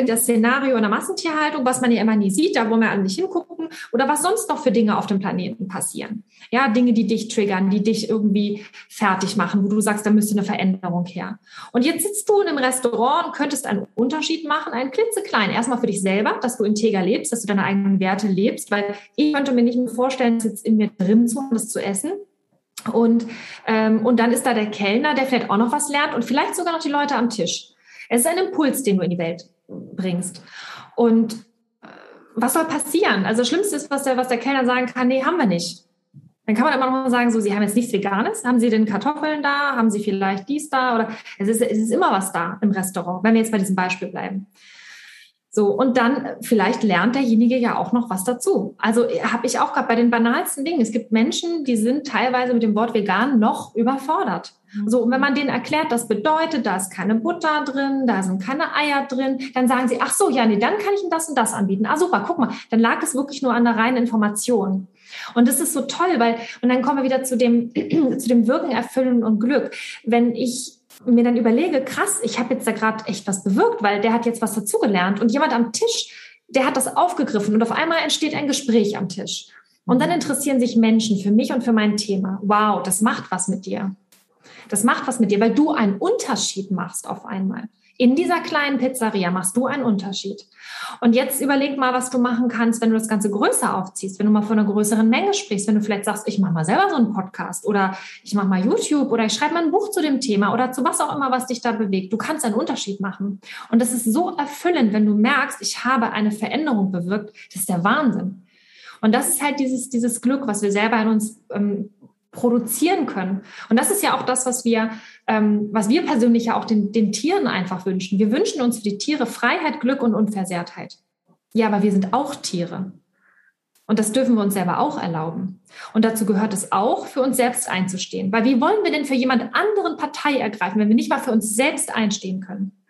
das Szenario in der Massentierhaltung, was man ja immer nie sieht, da wo wir alle nicht hingucken, oder was sonst noch für Dinge auf dem Planeten passieren. Ja, Dinge, die dich triggern, die dich irgendwie fertig machen, wo du sagst, da müsste eine Veränderung her. Und jetzt sitzt du in einem Restaurant und könntest einen Unterschied machen, einen klitzekleinen. Erstmal für dich selber, dass du integer lebst, dass du deine eigenen Werte lebst, weil ich könnte mir nicht mehr vorstellen, das jetzt in mir drin zu das zu essen. Und, ähm, und dann ist da der Kellner, der vielleicht auch noch was lernt und vielleicht sogar noch die Leute am Tisch. Es ist ein Impuls, den du in die Welt bringst. Und äh, was soll passieren? Also das Schlimmste ist, was der, was der Kellner sagen kann, nee, haben wir nicht. Dann kann man immer noch mal sagen, so, Sie haben jetzt nichts Veganes. Haben Sie denn Kartoffeln da? Haben Sie vielleicht dies da? Oder es ist, es ist immer was da im Restaurant, wenn wir jetzt bei diesem Beispiel bleiben. So, und dann vielleicht lernt derjenige ja auch noch was dazu. Also äh, habe ich auch gerade bei den banalsten Dingen. Es gibt Menschen, die sind teilweise mit dem Wort vegan noch überfordert. Mhm. So, und wenn man denen erklärt, das bedeutet, da ist keine Butter drin, da sind keine Eier drin, dann sagen sie, ach so, ja, nee, dann kann ich ihnen das und das anbieten. Ah, super, guck mal, dann lag es wirklich nur an der reinen Information. Und das ist so toll, weil, und dann kommen wir wieder zu dem, zu dem Wirken, Erfüllen und Glück. Wenn ich mir dann überlege, krass, ich habe jetzt da gerade echt was bewirkt, weil der hat jetzt was dazugelernt und jemand am Tisch, der hat das aufgegriffen und auf einmal entsteht ein Gespräch am Tisch. Und dann interessieren sich Menschen für mich und für mein Thema. Wow, das macht was mit dir. Das macht was mit dir, weil du einen Unterschied machst auf einmal. In dieser kleinen Pizzeria machst du einen Unterschied. Und jetzt überleg mal, was du machen kannst, wenn du das Ganze größer aufziehst, wenn du mal von einer größeren Menge sprichst, wenn du vielleicht sagst, ich mache mal selber so einen Podcast oder ich mache mal YouTube oder ich schreibe mal ein Buch zu dem Thema oder zu was auch immer, was dich da bewegt. Du kannst einen Unterschied machen. Und das ist so erfüllend, wenn du merkst, ich habe eine Veränderung bewirkt. Das ist der Wahnsinn. Und das ist halt dieses, dieses Glück, was wir selber in uns ähm, produzieren können. Und das ist ja auch das, was wir, ähm, was wir persönlich ja auch den, den Tieren einfach wünschen. Wir wünschen uns für die Tiere Freiheit, Glück und Unversehrtheit. Ja, aber wir sind auch Tiere. Und das dürfen wir uns selber auch erlauben. Und dazu gehört es auch, für uns selbst einzustehen. Weil wie wollen wir denn für jemand anderen Partei ergreifen, wenn wir nicht mal für uns selbst einstehen können?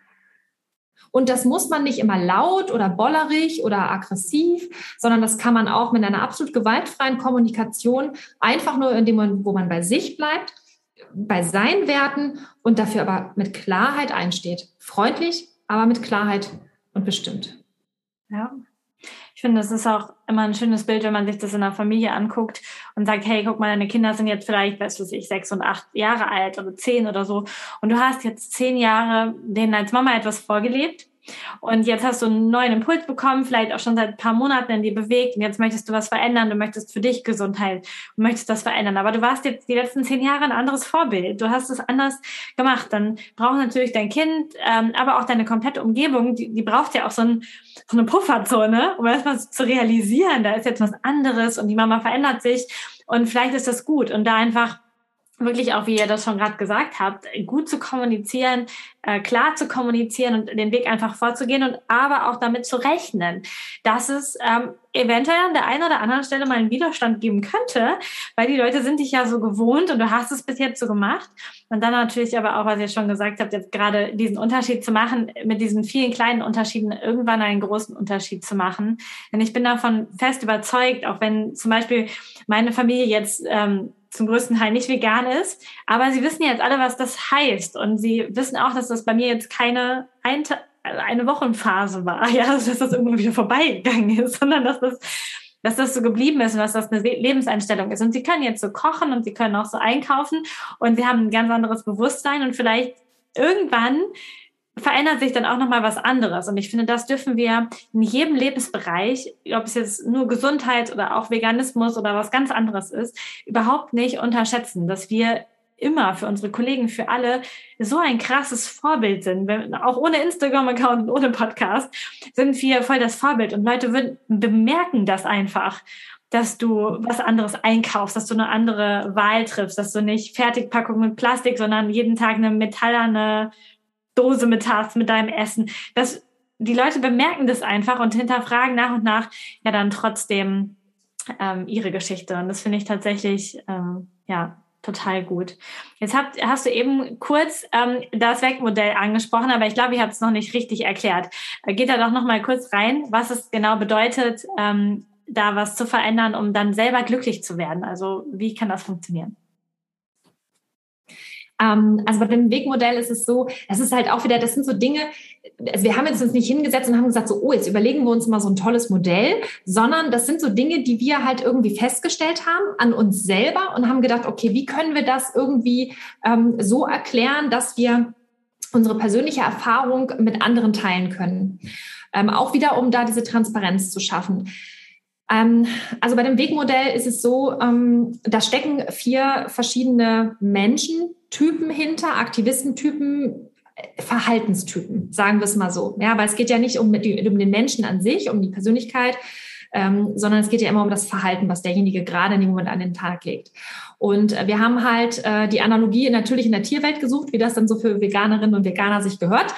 Und das muss man nicht immer laut oder bollerig oder aggressiv, sondern das kann man auch mit einer absolut gewaltfreien Kommunikation einfach nur in dem Moment, wo man bei sich bleibt, bei seinen Werten und dafür aber mit Klarheit einsteht. Freundlich, aber mit Klarheit und bestimmt. Ja. Ich finde, das ist auch immer ein schönes Bild, wenn man sich das in der Familie anguckt und sagt, hey, guck mal, deine Kinder sind jetzt vielleicht, weißt du, ich sechs und acht Jahre alt oder zehn oder so. Und du hast jetzt zehn Jahre denen als Mama etwas vorgelebt und jetzt hast du einen neuen Impuls bekommen, vielleicht auch schon seit ein paar Monaten in dir bewegt und jetzt möchtest du was verändern, du möchtest für dich Gesundheit und möchtest das verändern. Aber du warst jetzt die letzten zehn Jahre ein anderes Vorbild. Du hast es anders gemacht. Dann braucht natürlich dein Kind, ähm, aber auch deine komplette Umgebung, die, die braucht ja auch so, ein, so eine Pufferzone, um erstmal zu realisieren, da ist jetzt was anderes und die Mama verändert sich und vielleicht ist das gut und da einfach wirklich auch, wie ihr das schon gerade gesagt habt, gut zu kommunizieren, äh, klar zu kommunizieren und den Weg einfach vorzugehen und aber auch damit zu rechnen, dass es ähm, eventuell an der einen oder anderen Stelle mal einen Widerstand geben könnte, weil die Leute sind dich ja so gewohnt und du hast es bis jetzt so gemacht. Und dann natürlich aber auch, was ihr schon gesagt habt, jetzt gerade diesen Unterschied zu machen, mit diesen vielen kleinen Unterschieden irgendwann einen großen Unterschied zu machen. Denn ich bin davon fest überzeugt, auch wenn zum Beispiel meine Familie jetzt ähm, zum größten Teil nicht vegan ist. Aber sie wissen jetzt alle, was das heißt. Und sie wissen auch, dass das bei mir jetzt keine ein, eine Wochenphase war, ja, dass das irgendwann wieder vorbeigegangen ist, sondern dass das, dass das so geblieben ist und dass das eine Lebenseinstellung ist. Und sie können jetzt so kochen und sie können auch so einkaufen und sie haben ein ganz anderes Bewusstsein und vielleicht irgendwann verändert sich dann auch nochmal was anderes. Und ich finde, das dürfen wir in jedem Lebensbereich, ob es jetzt nur Gesundheit oder auch Veganismus oder was ganz anderes ist, überhaupt nicht unterschätzen, dass wir immer für unsere Kollegen, für alle so ein krasses Vorbild sind. Auch ohne Instagram-Account und ohne Podcast sind wir voll das Vorbild. Und Leute würden, bemerken das einfach dass du was anderes einkaufst, dass du eine andere Wahl triffst, dass du nicht Fertigpackung mit Plastik, sondern jeden Tag eine metallerne Dose mit hast mit deinem Essen. Das, die Leute bemerken das einfach und hinterfragen nach und nach ja dann trotzdem ähm, ihre Geschichte. Und das finde ich tatsächlich ähm, ja total gut. Jetzt habt, hast du eben kurz ähm, das Wegmodell angesprochen, aber ich glaube, ich habe es noch nicht richtig erklärt. Äh, geht da doch noch mal kurz rein, was es genau bedeutet, ähm, da was zu verändern, um dann selber glücklich zu werden. Also wie kann das funktionieren? Ähm, also bei dem Wegmodell ist es so, das ist halt auch wieder, das sind so Dinge, also wir haben jetzt uns nicht hingesetzt und haben gesagt, so, oh, jetzt überlegen wir uns mal so ein tolles Modell, sondern das sind so Dinge, die wir halt irgendwie festgestellt haben an uns selber und haben gedacht, okay, wie können wir das irgendwie ähm, so erklären, dass wir unsere persönliche Erfahrung mit anderen teilen können. Ähm, auch wieder, um da diese Transparenz zu schaffen. Ähm, also bei dem Wegmodell ist es so, ähm, da stecken vier verschiedene Menschen Typen hinter, Aktivistentypen, Verhaltenstypen, sagen wir es mal so. Ja, weil es geht ja nicht um, um den Menschen an sich, um die Persönlichkeit, ähm, sondern es geht ja immer um das Verhalten, was derjenige gerade in dem Moment an den Tag legt. Und äh, wir haben halt äh, die Analogie natürlich in der Tierwelt gesucht, wie das dann so für Veganerinnen und Veganer sich gehört.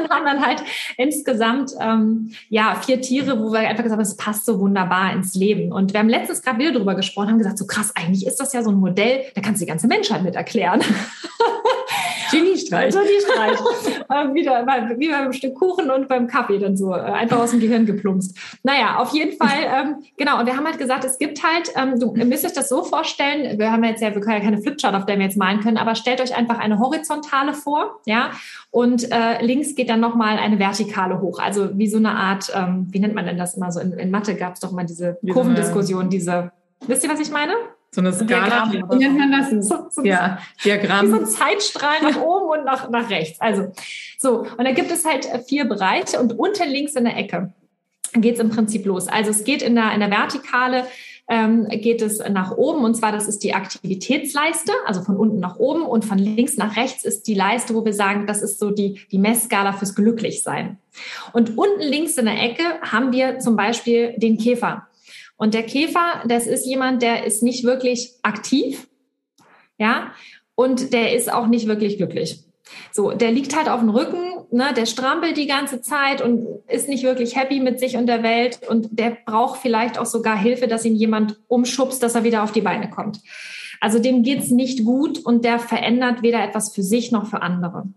und haben dann halt insgesamt ähm, ja vier Tiere, wo wir einfach gesagt haben, es passt so wunderbar ins Leben. Und wir haben letztens gerade wieder drüber gesprochen, haben gesagt, so krass, eigentlich ist das ja so ein Modell, da kannst du die ganze Menschheit mit erklären. Geniestreich. Geniestreich. äh, wieder wie beim Stück Kuchen und beim Kaffee dann so äh, einfach aus dem Gehirn geplumpst. Naja, auf jeden Fall, ähm, genau. Und wir haben halt gesagt, es gibt halt, ähm, du müsst euch das so vorstellen, wir haben jetzt ja, wir können ja keine Flipchart, auf der wir jetzt malen können, aber stellt euch einfach eine horizontale vor, ja, und äh, links geht dann nochmal eine vertikale hoch. Also wie so eine Art, ähm, wie nennt man denn das immer so? In, in Mathe gab es doch mal diese Kurvendiskussion, diese, wisst ihr, was ich meine? So eine Skala, wie nennt man das? So, so ja, Diagramm. Wie so ein Zeitstrahl nach oben und nach, nach rechts. Also, so. Und da gibt es halt äh, vier Bereiche und unten links in der Ecke geht es im Prinzip los. Also es geht in der, in der Vertikale, ähm, geht es nach oben und zwar das ist die Aktivitätsleiste, also von unten nach oben und von links nach rechts ist die Leiste, wo wir sagen, das ist so die, die Messskala fürs Glücklichsein. Und unten links in der Ecke haben wir zum Beispiel den Käfer. Und der Käfer, das ist jemand, der ist nicht wirklich aktiv, ja, und der ist auch nicht wirklich glücklich. So, der liegt halt auf dem Rücken, ne, der strampelt die ganze Zeit und ist nicht wirklich happy mit sich und der Welt und der braucht vielleicht auch sogar Hilfe, dass ihn jemand umschubst, dass er wieder auf die Beine kommt. Also dem geht's nicht gut und der verändert weder etwas für sich noch für andere.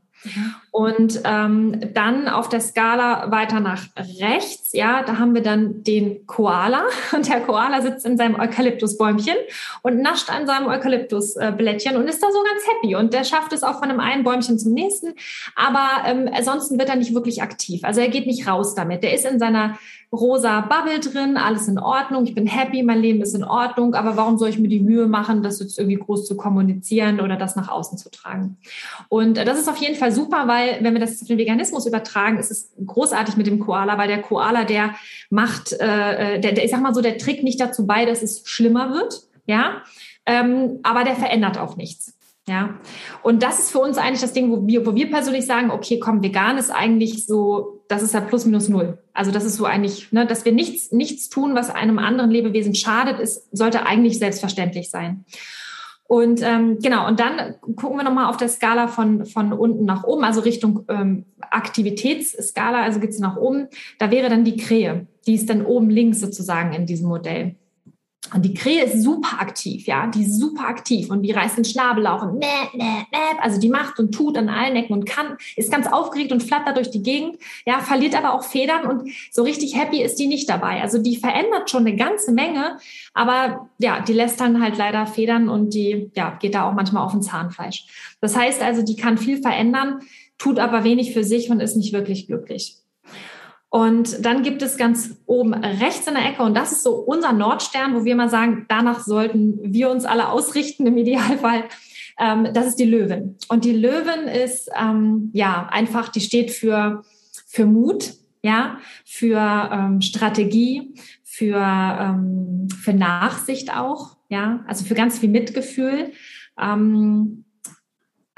Und ähm, dann auf der Skala weiter nach rechts, ja, da haben wir dann den Koala. Und der Koala sitzt in seinem Eukalyptusbäumchen und nascht an seinem Eukalyptusblättchen und ist da so ganz happy. Und der schafft es auch von einem einen Bäumchen zum nächsten. Aber ähm, ansonsten wird er nicht wirklich aktiv. Also er geht nicht raus damit. Der ist in seiner rosa Bubble drin, alles in Ordnung, ich bin happy, mein Leben ist in Ordnung, aber warum soll ich mir die Mühe machen, das jetzt irgendwie groß zu kommunizieren oder das nach außen zu tragen? Und das ist auf jeden Fall super, weil wenn wir das auf den Veganismus übertragen, ist es großartig mit dem Koala, weil der Koala, der macht, äh, der, der, ich sag mal so, der trägt nicht dazu bei, dass es schlimmer wird, ja, ähm, aber der verändert auch nichts. Ja, und das ist für uns eigentlich das Ding, wo wir, wo wir persönlich sagen, okay, komm, vegan ist eigentlich so, das ist ja plus minus null. Also das ist so eigentlich, ne, dass wir nichts, nichts tun, was einem anderen Lebewesen schadet, ist, sollte eigentlich selbstverständlich sein. Und ähm, genau, und dann gucken wir nochmal auf der Skala von, von unten nach oben, also Richtung ähm, Aktivitätsskala, also geht's nach oben. Da wäre dann die Krähe, die ist dann oben links sozusagen in diesem Modell. Und die Krähe ist super aktiv, ja, die ist super aktiv und die reißt den Schnabel auf und mäh, mäh, mäh, also die macht und tut an allen Ecken und kann, ist ganz aufgeregt und flattert durch die Gegend, ja, verliert aber auch Federn und so richtig happy ist die nicht dabei. Also die verändert schon eine ganze Menge, aber ja, die lässt dann halt leider Federn und die, ja, geht da auch manchmal auf ein Zahnfleisch. Das heißt also, die kann viel verändern, tut aber wenig für sich und ist nicht wirklich glücklich. Und dann gibt es ganz oben rechts in der Ecke, und das ist so unser Nordstern, wo wir mal sagen, danach sollten wir uns alle ausrichten im Idealfall. Ähm, das ist die Löwin. Und die Löwin ist ähm, ja einfach, die steht für, für Mut, ja, für ähm, Strategie, für, ähm, für Nachsicht auch, ja, also für ganz viel Mitgefühl. Ähm,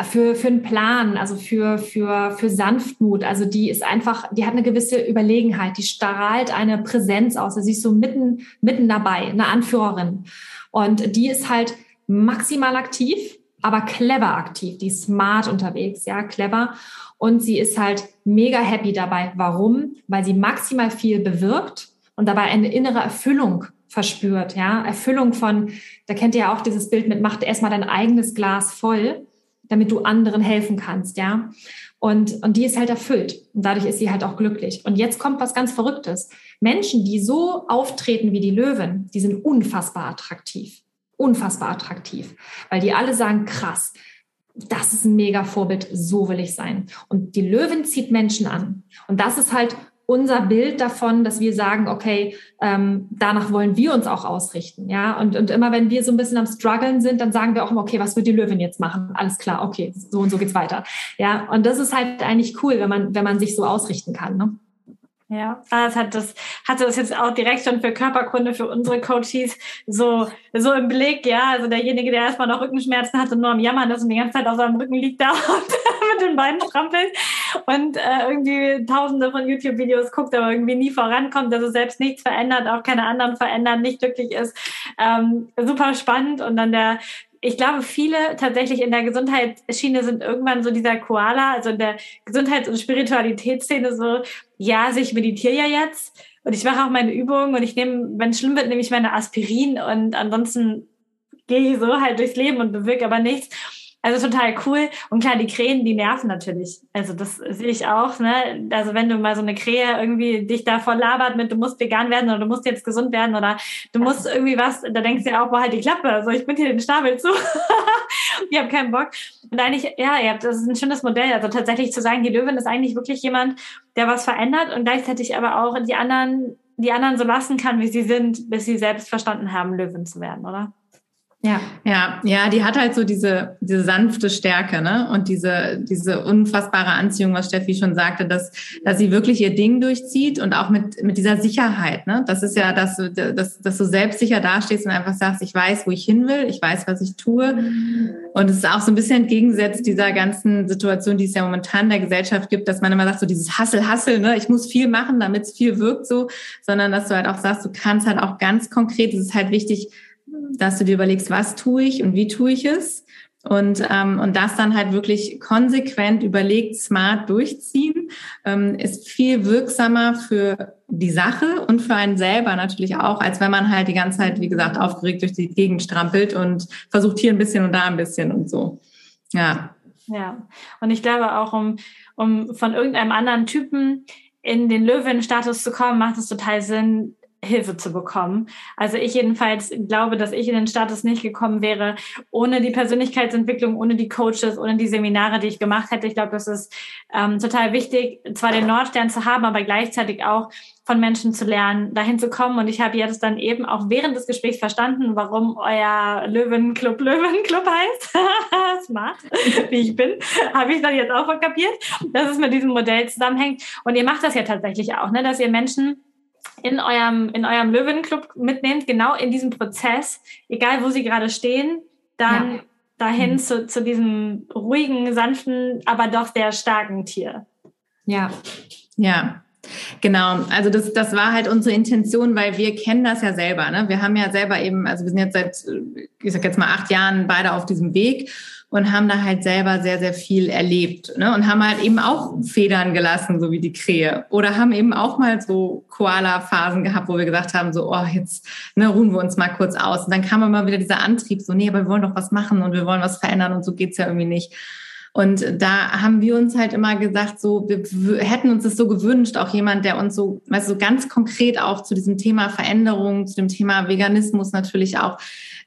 für, für einen Plan, also für, für, für Sanftmut. Also die ist einfach, die hat eine gewisse Überlegenheit, die strahlt eine Präsenz aus. Also sie ist so mitten, mitten dabei, eine Anführerin. Und die ist halt maximal aktiv, aber clever aktiv. Die ist smart unterwegs, ja, clever. Und sie ist halt mega happy dabei. Warum? Weil sie maximal viel bewirkt und dabei eine innere Erfüllung verspürt, ja. Erfüllung von, da kennt ihr ja auch dieses Bild mit, macht erstmal dein eigenes Glas voll damit du anderen helfen kannst, ja. Und, und die ist halt erfüllt. Und dadurch ist sie halt auch glücklich. Und jetzt kommt was ganz Verrücktes. Menschen, die so auftreten wie die Löwen, die sind unfassbar attraktiv. Unfassbar attraktiv. Weil die alle sagen, krass, das ist ein mega Vorbild, so will ich sein. Und die Löwen zieht Menschen an. Und das ist halt unser Bild davon, dass wir sagen, okay, ähm, danach wollen wir uns auch ausrichten, ja. Und, und immer wenn wir so ein bisschen am struggeln sind, dann sagen wir auch immer, okay, was wird die Löwin jetzt machen? Alles klar, okay, so und so geht's weiter, ja. Und das ist halt eigentlich cool, wenn man wenn man sich so ausrichten kann, ne? Ja, das hat das, hatte das jetzt auch direkt schon für Körperkunde, für unsere Coaches so, so im Blick, ja. Also derjenige, der erstmal noch Rückenschmerzen hat und nur am Jammern ist und die ganze Zeit auf seinem Rücken liegt da und mit den Beinen strampelt und äh, irgendwie tausende von YouTube-Videos guckt, aber irgendwie nie vorankommt, also selbst nichts verändert, auch keine anderen verändern, nicht glücklich ist. Ähm, super spannend. Und dann der ich glaube, viele tatsächlich in der Gesundheitsschiene sind irgendwann so dieser Koala, also in der Gesundheits- und Spiritualitätsszene so, ja, also ich meditiere ja jetzt und ich mache auch meine Übungen und ich nehme, wenn es schlimm wird, nehme ich meine Aspirin und ansonsten gehe ich so halt durchs Leben und bewirke aber nichts. Also total cool. Und klar, die Krähen, die nerven natürlich. Also das sehe ich auch. Ne? Also wenn du mal so eine Krähe irgendwie dich da voll labert mit, du musst vegan werden oder du musst jetzt gesund werden oder du musst irgendwie was, da denkst du ja auch, boah, halt die Klappe. Also ich bin hier den Schnabel zu. ich habe keinen Bock. Und eigentlich, ja, ja, das ist ein schönes Modell. Also tatsächlich zu sagen, die Löwin ist eigentlich wirklich jemand, der was verändert und gleichzeitig aber auch die anderen, die anderen so lassen kann, wie sie sind, bis sie selbst verstanden haben, Löwin zu werden, oder? Ja. ja, ja, die hat halt so diese, diese sanfte Stärke, ne? Und diese, diese unfassbare Anziehung, was Steffi schon sagte, dass, dass sie wirklich ihr Ding durchzieht und auch mit, mit dieser Sicherheit, ne? Das ist ja, dass du, dass, dass du selbstsicher dastehst und einfach sagst, ich weiß, wo ich hin will, ich weiß, was ich tue. Und es ist auch so ein bisschen entgegensetzt dieser ganzen Situation, die es ja momentan in der Gesellschaft gibt, dass man immer sagt, so dieses Hassel, Hassel, ne? Ich muss viel machen, damit es viel wirkt, so, sondern dass du halt auch sagst, du kannst halt auch ganz konkret, es ist halt wichtig, dass du dir überlegst, was tue ich und wie tue ich es. Und, ähm, und das dann halt wirklich konsequent überlegt, smart durchziehen, ähm, ist viel wirksamer für die Sache und für einen selber natürlich auch, als wenn man halt die ganze Zeit, wie gesagt, aufgeregt durch die Gegend strampelt und versucht hier ein bisschen und da ein bisschen und so. Ja. Ja. Und ich glaube auch, um, um von irgendeinem anderen Typen in den Löwen-Status zu kommen, macht es total Sinn, Hilfe zu bekommen. Also ich jedenfalls glaube, dass ich in den Status nicht gekommen wäre, ohne die Persönlichkeitsentwicklung, ohne die Coaches, ohne die Seminare, die ich gemacht hätte. Ich glaube, das ist ähm, total wichtig, zwar den Nordstern zu haben, aber gleichzeitig auch von Menschen zu lernen, dahin zu kommen. Und ich habe jetzt dann eben auch während des Gesprächs verstanden, warum euer Löwenclub Löwenclub heißt. Smart, wie ich bin, habe ich dann jetzt auch kapiert, dass es mit diesem Modell zusammenhängt. Und ihr macht das ja tatsächlich auch, ne, dass ihr Menschen in eurem, in eurem Löwenclub mitnehmt, genau in diesem Prozess, egal wo sie gerade stehen, dann ja. dahin mhm. zu, zu diesem ruhigen, sanften, aber doch sehr starken Tier. Ja, ja, Genau, also das, das war halt unsere Intention, weil wir kennen das ja selber. Ne? Wir haben ja selber eben, also wir sind jetzt seit, ich sag jetzt mal, acht Jahren beide auf diesem Weg und haben da halt selber sehr, sehr viel erlebt ne? und haben halt eben auch Federn gelassen, so wie die Krähe. Oder haben eben auch mal so Koala-Phasen gehabt, wo wir gesagt haben, so, oh, jetzt ne, ruhen wir uns mal kurz aus. Und dann kam immer wieder dieser Antrieb, so, nee, aber wir wollen doch was machen und wir wollen was verändern und so geht's ja irgendwie nicht. Und da haben wir uns halt immer gesagt, so, wir hätten uns das so gewünscht, auch jemand, der uns so, du, so ganz konkret auch zu diesem Thema Veränderung, zu dem Thema Veganismus natürlich auch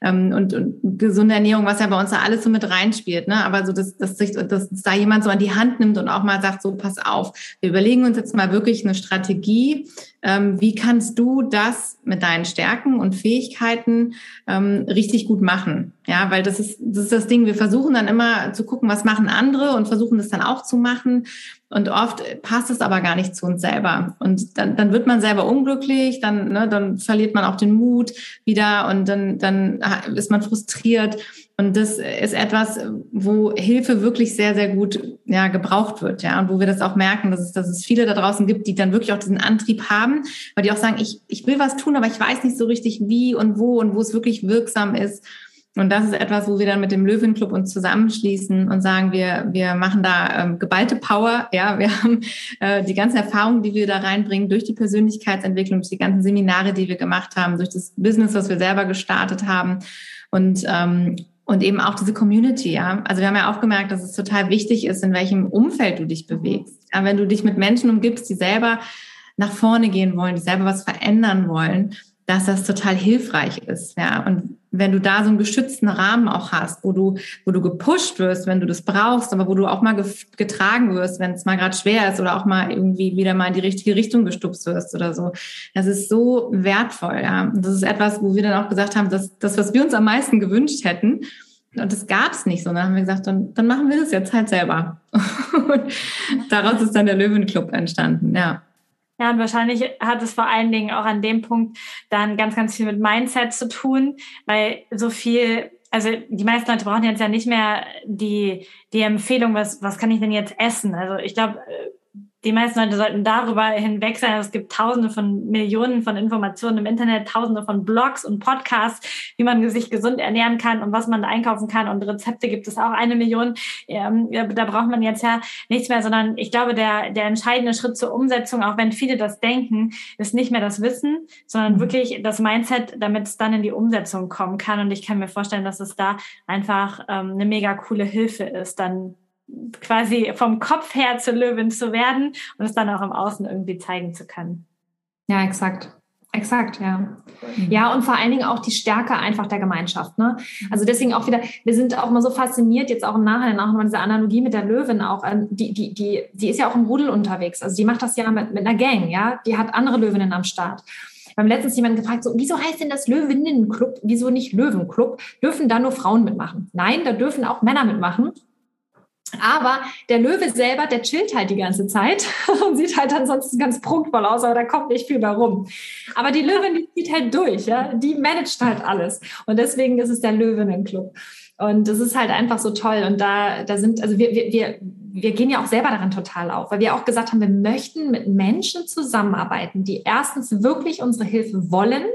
ähm, und, und gesunde Ernährung, was ja bei uns da alles so mit reinspielt. Ne? Aber so, dass, dass, sich, dass da jemand so an die Hand nimmt und auch mal sagt, so pass auf, wir überlegen uns jetzt mal wirklich eine Strategie. Ähm, wie kannst du das mit deinen Stärken und Fähigkeiten ähm, richtig gut machen? Ja, weil das ist, das ist das Ding. Wir versuchen dann immer zu gucken, was machen andere und versuchen das dann auch zu machen. Und oft passt es aber gar nicht zu uns selber. Und dann, dann wird man selber unglücklich, dann, ne, dann verliert man auch den Mut wieder und dann, dann ist man frustriert. Und das ist etwas, wo Hilfe wirklich sehr, sehr gut ja, gebraucht wird. Ja, und wo wir das auch merken, dass es, dass es viele da draußen gibt, die dann wirklich auch diesen Antrieb haben, weil die auch sagen, ich, ich will was tun, aber ich weiß nicht so richtig wie und wo und wo es wirklich wirksam ist. Und das ist etwas, wo wir dann mit dem Löwenclub uns zusammenschließen und sagen, wir, wir machen da ähm, geballte Power. Ja, wir haben äh, die ganzen Erfahrungen, die wir da reinbringen, durch die Persönlichkeitsentwicklung, durch die ganzen Seminare, die wir gemacht haben, durch das Business, was wir selber gestartet haben. Und, ähm, und eben auch diese Community, ja. Also wir haben ja auch gemerkt, dass es total wichtig ist, in welchem Umfeld du dich bewegst. Ja, wenn du dich mit Menschen umgibst, die selber nach vorne gehen wollen, die selber was verändern wollen, dass das total hilfreich ist. Ja, und wenn du da so einen geschützten Rahmen auch hast, wo du, wo du gepusht wirst, wenn du das brauchst, aber wo du auch mal getragen wirst, wenn es mal gerade schwer ist oder auch mal irgendwie wieder mal in die richtige Richtung gestupst wirst oder so. Das ist so wertvoll. Ja, und das ist etwas, wo wir dann auch gesagt haben, dass das, was wir uns am meisten gewünscht hätten, und das gab es nicht dann haben wir gesagt, dann, dann machen wir das jetzt halt selber. und daraus ist dann der Löwenclub entstanden. Ja. Ja, und wahrscheinlich hat es vor allen Dingen auch an dem Punkt dann ganz, ganz viel mit Mindset zu tun, weil so viel, also die meisten Leute brauchen jetzt ja nicht mehr die, die Empfehlung, was, was kann ich denn jetzt essen? Also ich glaube, die meisten Leute sollten darüber hinweg sein. Es gibt tausende von Millionen von Informationen im Internet, tausende von Blogs und Podcasts, wie man sich gesund ernähren kann und was man einkaufen kann. Und Rezepte gibt es auch eine Million. Ähm, da braucht man jetzt ja nichts mehr, sondern ich glaube, der, der entscheidende Schritt zur Umsetzung, auch wenn viele das denken, ist nicht mehr das Wissen, sondern mhm. wirklich das Mindset, damit es dann in die Umsetzung kommen kann. Und ich kann mir vorstellen, dass es da einfach ähm, eine mega coole Hilfe ist, dann quasi vom Kopf her zur Löwin zu werden und es dann auch im Außen irgendwie zeigen zu können. Ja, exakt. Exakt, ja. Mhm. Ja, und vor allen Dingen auch die Stärke einfach der Gemeinschaft. Ne? Also deswegen auch wieder, wir sind auch mal so fasziniert, jetzt auch im Nachhinein auch nochmal diese Analogie mit der Löwin auch. Ähm, die, die, die, die ist ja auch im Rudel unterwegs. Also die macht das ja mit, mit einer Gang, ja. Die hat andere Löwinnen am Start. Wir haben letztens jemanden gefragt, so, wieso heißt denn das Löwinnenclub? Wieso nicht Löwenclub? Dürfen da nur Frauen mitmachen? Nein, da dürfen auch Männer mitmachen. Aber der Löwe selber, der chillt halt die ganze Zeit und sieht halt ansonsten ganz prunkvoll aus, aber da kommt nicht viel bei rum. Aber die Löwin, die zieht halt durch, ja, die managt halt alles. Und deswegen ist es der Löwenenclub. Und das ist halt einfach so toll. Und da, da sind, also wir, wir, wir gehen ja auch selber daran total auf, weil wir auch gesagt haben, wir möchten mit Menschen zusammenarbeiten, die erstens wirklich unsere Hilfe wollen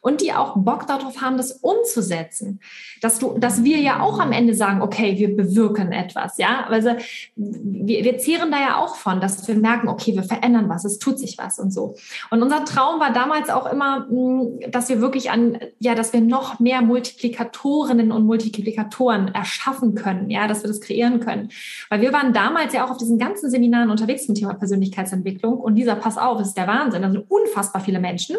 und die auch Bock darauf haben, das umzusetzen. Dass du, dass wir ja auch am Ende sagen, okay, wir bewirken etwas, ja. Also wir, wir zehren da ja auch von, dass wir merken, okay, wir verändern was, es tut sich was und so. Und unser Traum war damals auch immer, mm, dass wir wirklich an, ja, dass wir noch mehr Multiplikatorinnen und Multiplikatoren erschaffen können, ja, dass wir das kreieren können. Weil wir waren damals ja auch auf diesen ganzen Seminaren unterwegs zum Thema Persönlichkeitsentwicklung und dieser, pass auf, ist der Wahnsinn. Da sind unfassbar viele Menschen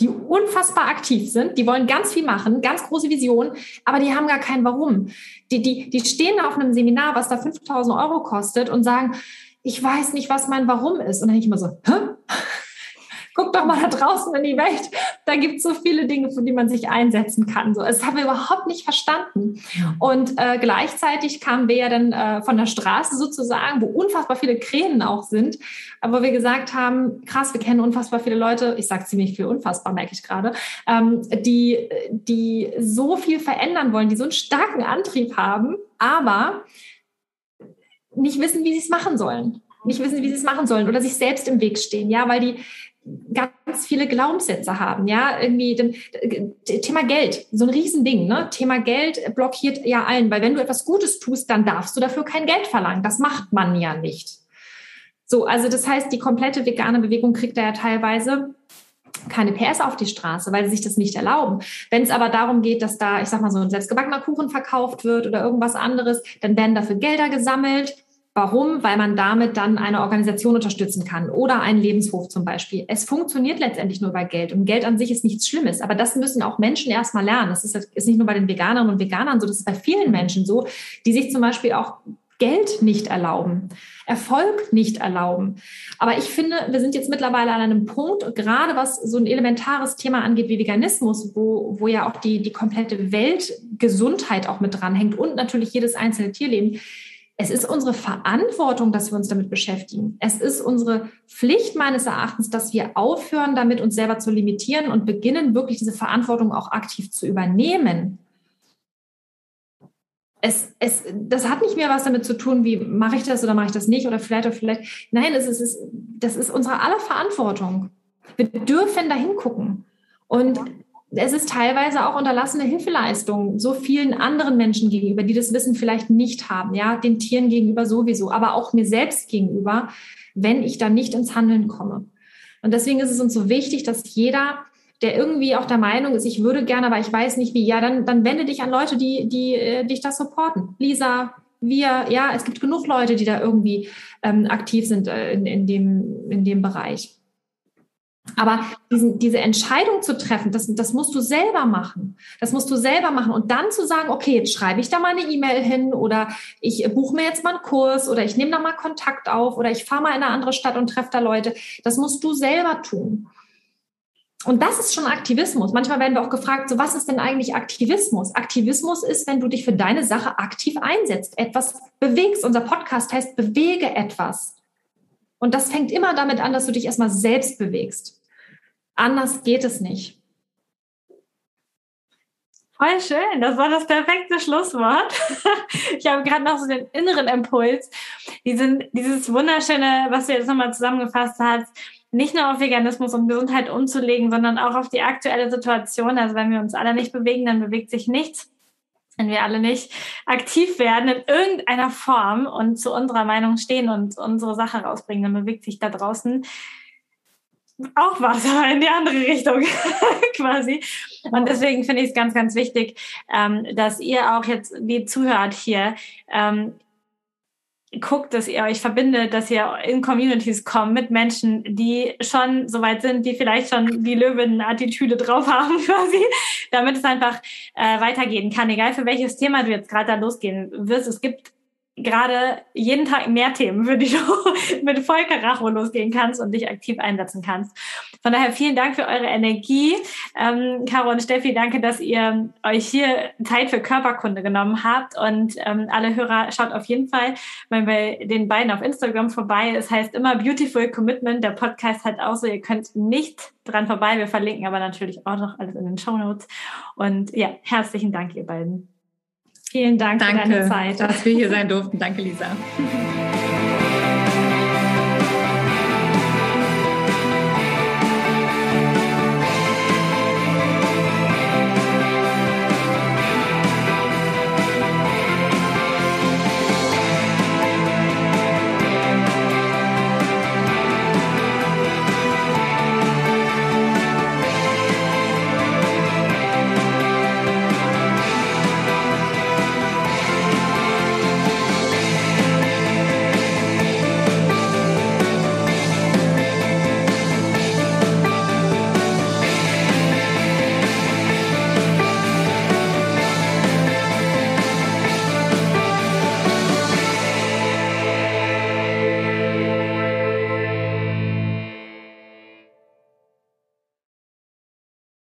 die unfassbar aktiv sind, die wollen ganz viel machen, ganz große Visionen, aber die haben gar kein Warum. Die, die, die stehen auf einem Seminar, was da 5000 Euro kostet und sagen, ich weiß nicht, was mein Warum ist. Und dann denke ich immer so, Hä? Guck doch mal da draußen in die Welt. Da gibt es so viele Dinge, für die man sich einsetzen kann. So, das haben wir überhaupt nicht verstanden. Und äh, gleichzeitig kamen wir ja dann äh, von der Straße sozusagen, wo unfassbar viele Kränen auch sind, aber wir gesagt haben, krass, wir kennen unfassbar viele Leute, ich sage ziemlich viel unfassbar, merke ich gerade, ähm, die, die so viel verändern wollen, die so einen starken Antrieb haben, aber nicht wissen, wie sie es machen sollen. nicht wissen, wie sie es machen sollen oder sich selbst im Weg stehen, ja, weil die ganz viele Glaubenssätze haben, ja, irgendwie dem, Thema Geld, so ein Riesending, ne? Thema Geld blockiert ja allen, weil wenn du etwas Gutes tust, dann darfst du dafür kein Geld verlangen. Das macht man ja nicht. So, also das heißt, die komplette vegane Bewegung kriegt da ja teilweise keine PS auf die Straße, weil sie sich das nicht erlauben. Wenn es aber darum geht, dass da, ich sag mal, so ein selbstgebackener Kuchen verkauft wird oder irgendwas anderes, dann werden dafür Gelder gesammelt. Warum? Weil man damit dann eine Organisation unterstützen kann oder einen Lebenshof zum Beispiel. Es funktioniert letztendlich nur über Geld und Geld an sich ist nichts Schlimmes. Aber das müssen auch Menschen erstmal lernen. Das ist, ist nicht nur bei den Veganern und Veganern so, das ist bei vielen Menschen so, die sich zum Beispiel auch Geld nicht erlauben, Erfolg nicht erlauben. Aber ich finde, wir sind jetzt mittlerweile an einem Punkt, gerade was so ein elementares Thema angeht wie Veganismus, wo, wo ja auch die, die komplette Weltgesundheit auch mit dranhängt und natürlich jedes einzelne Tierleben. Es ist unsere Verantwortung, dass wir uns damit beschäftigen. Es ist unsere Pflicht meines Erachtens, dass wir aufhören, damit uns selber zu limitieren und beginnen, wirklich diese Verantwortung auch aktiv zu übernehmen es, es, das hat nicht mehr was damit zu tun, wie mache ich das oder mache ich das nicht oder vielleicht oder vielleicht. Nein, es ist, es, das ist unsere aller Verantwortung. Wir dürfen da hingucken. Und es ist teilweise auch unterlassene Hilfeleistung so vielen anderen Menschen gegenüber, die das Wissen vielleicht nicht haben, ja, den Tieren gegenüber sowieso, aber auch mir selbst gegenüber, wenn ich da nicht ins Handeln komme. Und deswegen ist es uns so wichtig, dass jeder der irgendwie auch der Meinung ist, ich würde gerne, aber ich weiß nicht wie, ja, dann, dann wende dich an Leute, die, die äh, dich da supporten. Lisa, wir, ja, es gibt genug Leute, die da irgendwie ähm, aktiv sind äh, in, in, dem, in dem Bereich. Aber diesen, diese Entscheidung zu treffen, das, das musst du selber machen. Das musst du selber machen. Und dann zu sagen, okay, jetzt schreibe ich da mal eine E-Mail hin oder ich buche mir jetzt mal einen Kurs oder ich nehme da mal Kontakt auf oder ich fahre mal in eine andere Stadt und treffe da Leute. Das musst du selber tun. Und das ist schon Aktivismus. Manchmal werden wir auch gefragt, so was ist denn eigentlich Aktivismus? Aktivismus ist, wenn du dich für deine Sache aktiv einsetzt, etwas bewegst. Unser Podcast heißt bewege etwas. Und das fängt immer damit an, dass du dich erstmal selbst bewegst. Anders geht es nicht. Voll schön, das war das perfekte Schlusswort. Ich habe gerade noch so den inneren Impuls, diesen, dieses wunderschöne, was du jetzt nochmal zusammengefasst hast, nicht nur auf Veganismus und Gesundheit umzulegen, sondern auch auf die aktuelle Situation. Also wenn wir uns alle nicht bewegen, dann bewegt sich nichts. Wenn wir alle nicht aktiv werden in irgendeiner Form und zu unserer Meinung stehen und unsere Sache rausbringen, dann bewegt sich da draußen auch was, aber in die andere Richtung quasi. Und deswegen finde ich es ganz, ganz wichtig, ähm, dass ihr auch jetzt, wie zuhört hier, ähm, guckt, dass ihr euch verbindet, dass ihr in Communities kommt mit Menschen, die schon so weit sind, die vielleicht schon die Löwen-Attitüde drauf haben quasi, damit es einfach äh, weitergehen kann, egal für welches Thema du jetzt gerade da losgehen wirst. Es gibt gerade jeden Tag mehr Themen, für die du mit Vollkaracho losgehen kannst und dich aktiv einsetzen kannst. Von daher vielen Dank für eure Energie. Ähm, Caro und Steffi, danke, dass ihr euch hier Zeit für Körperkunde genommen habt. Und ähm, alle Hörer, schaut auf jeden Fall mal bei den beiden auf Instagram vorbei. Es heißt immer Beautiful Commitment. Der Podcast hat auch so, ihr könnt nicht dran vorbei. Wir verlinken aber natürlich auch noch alles in den Show Notes. Und ja, herzlichen Dank, ihr beiden. Vielen Dank Danke, für deine Zeit. dass wir hier sein durften. Danke, Lisa.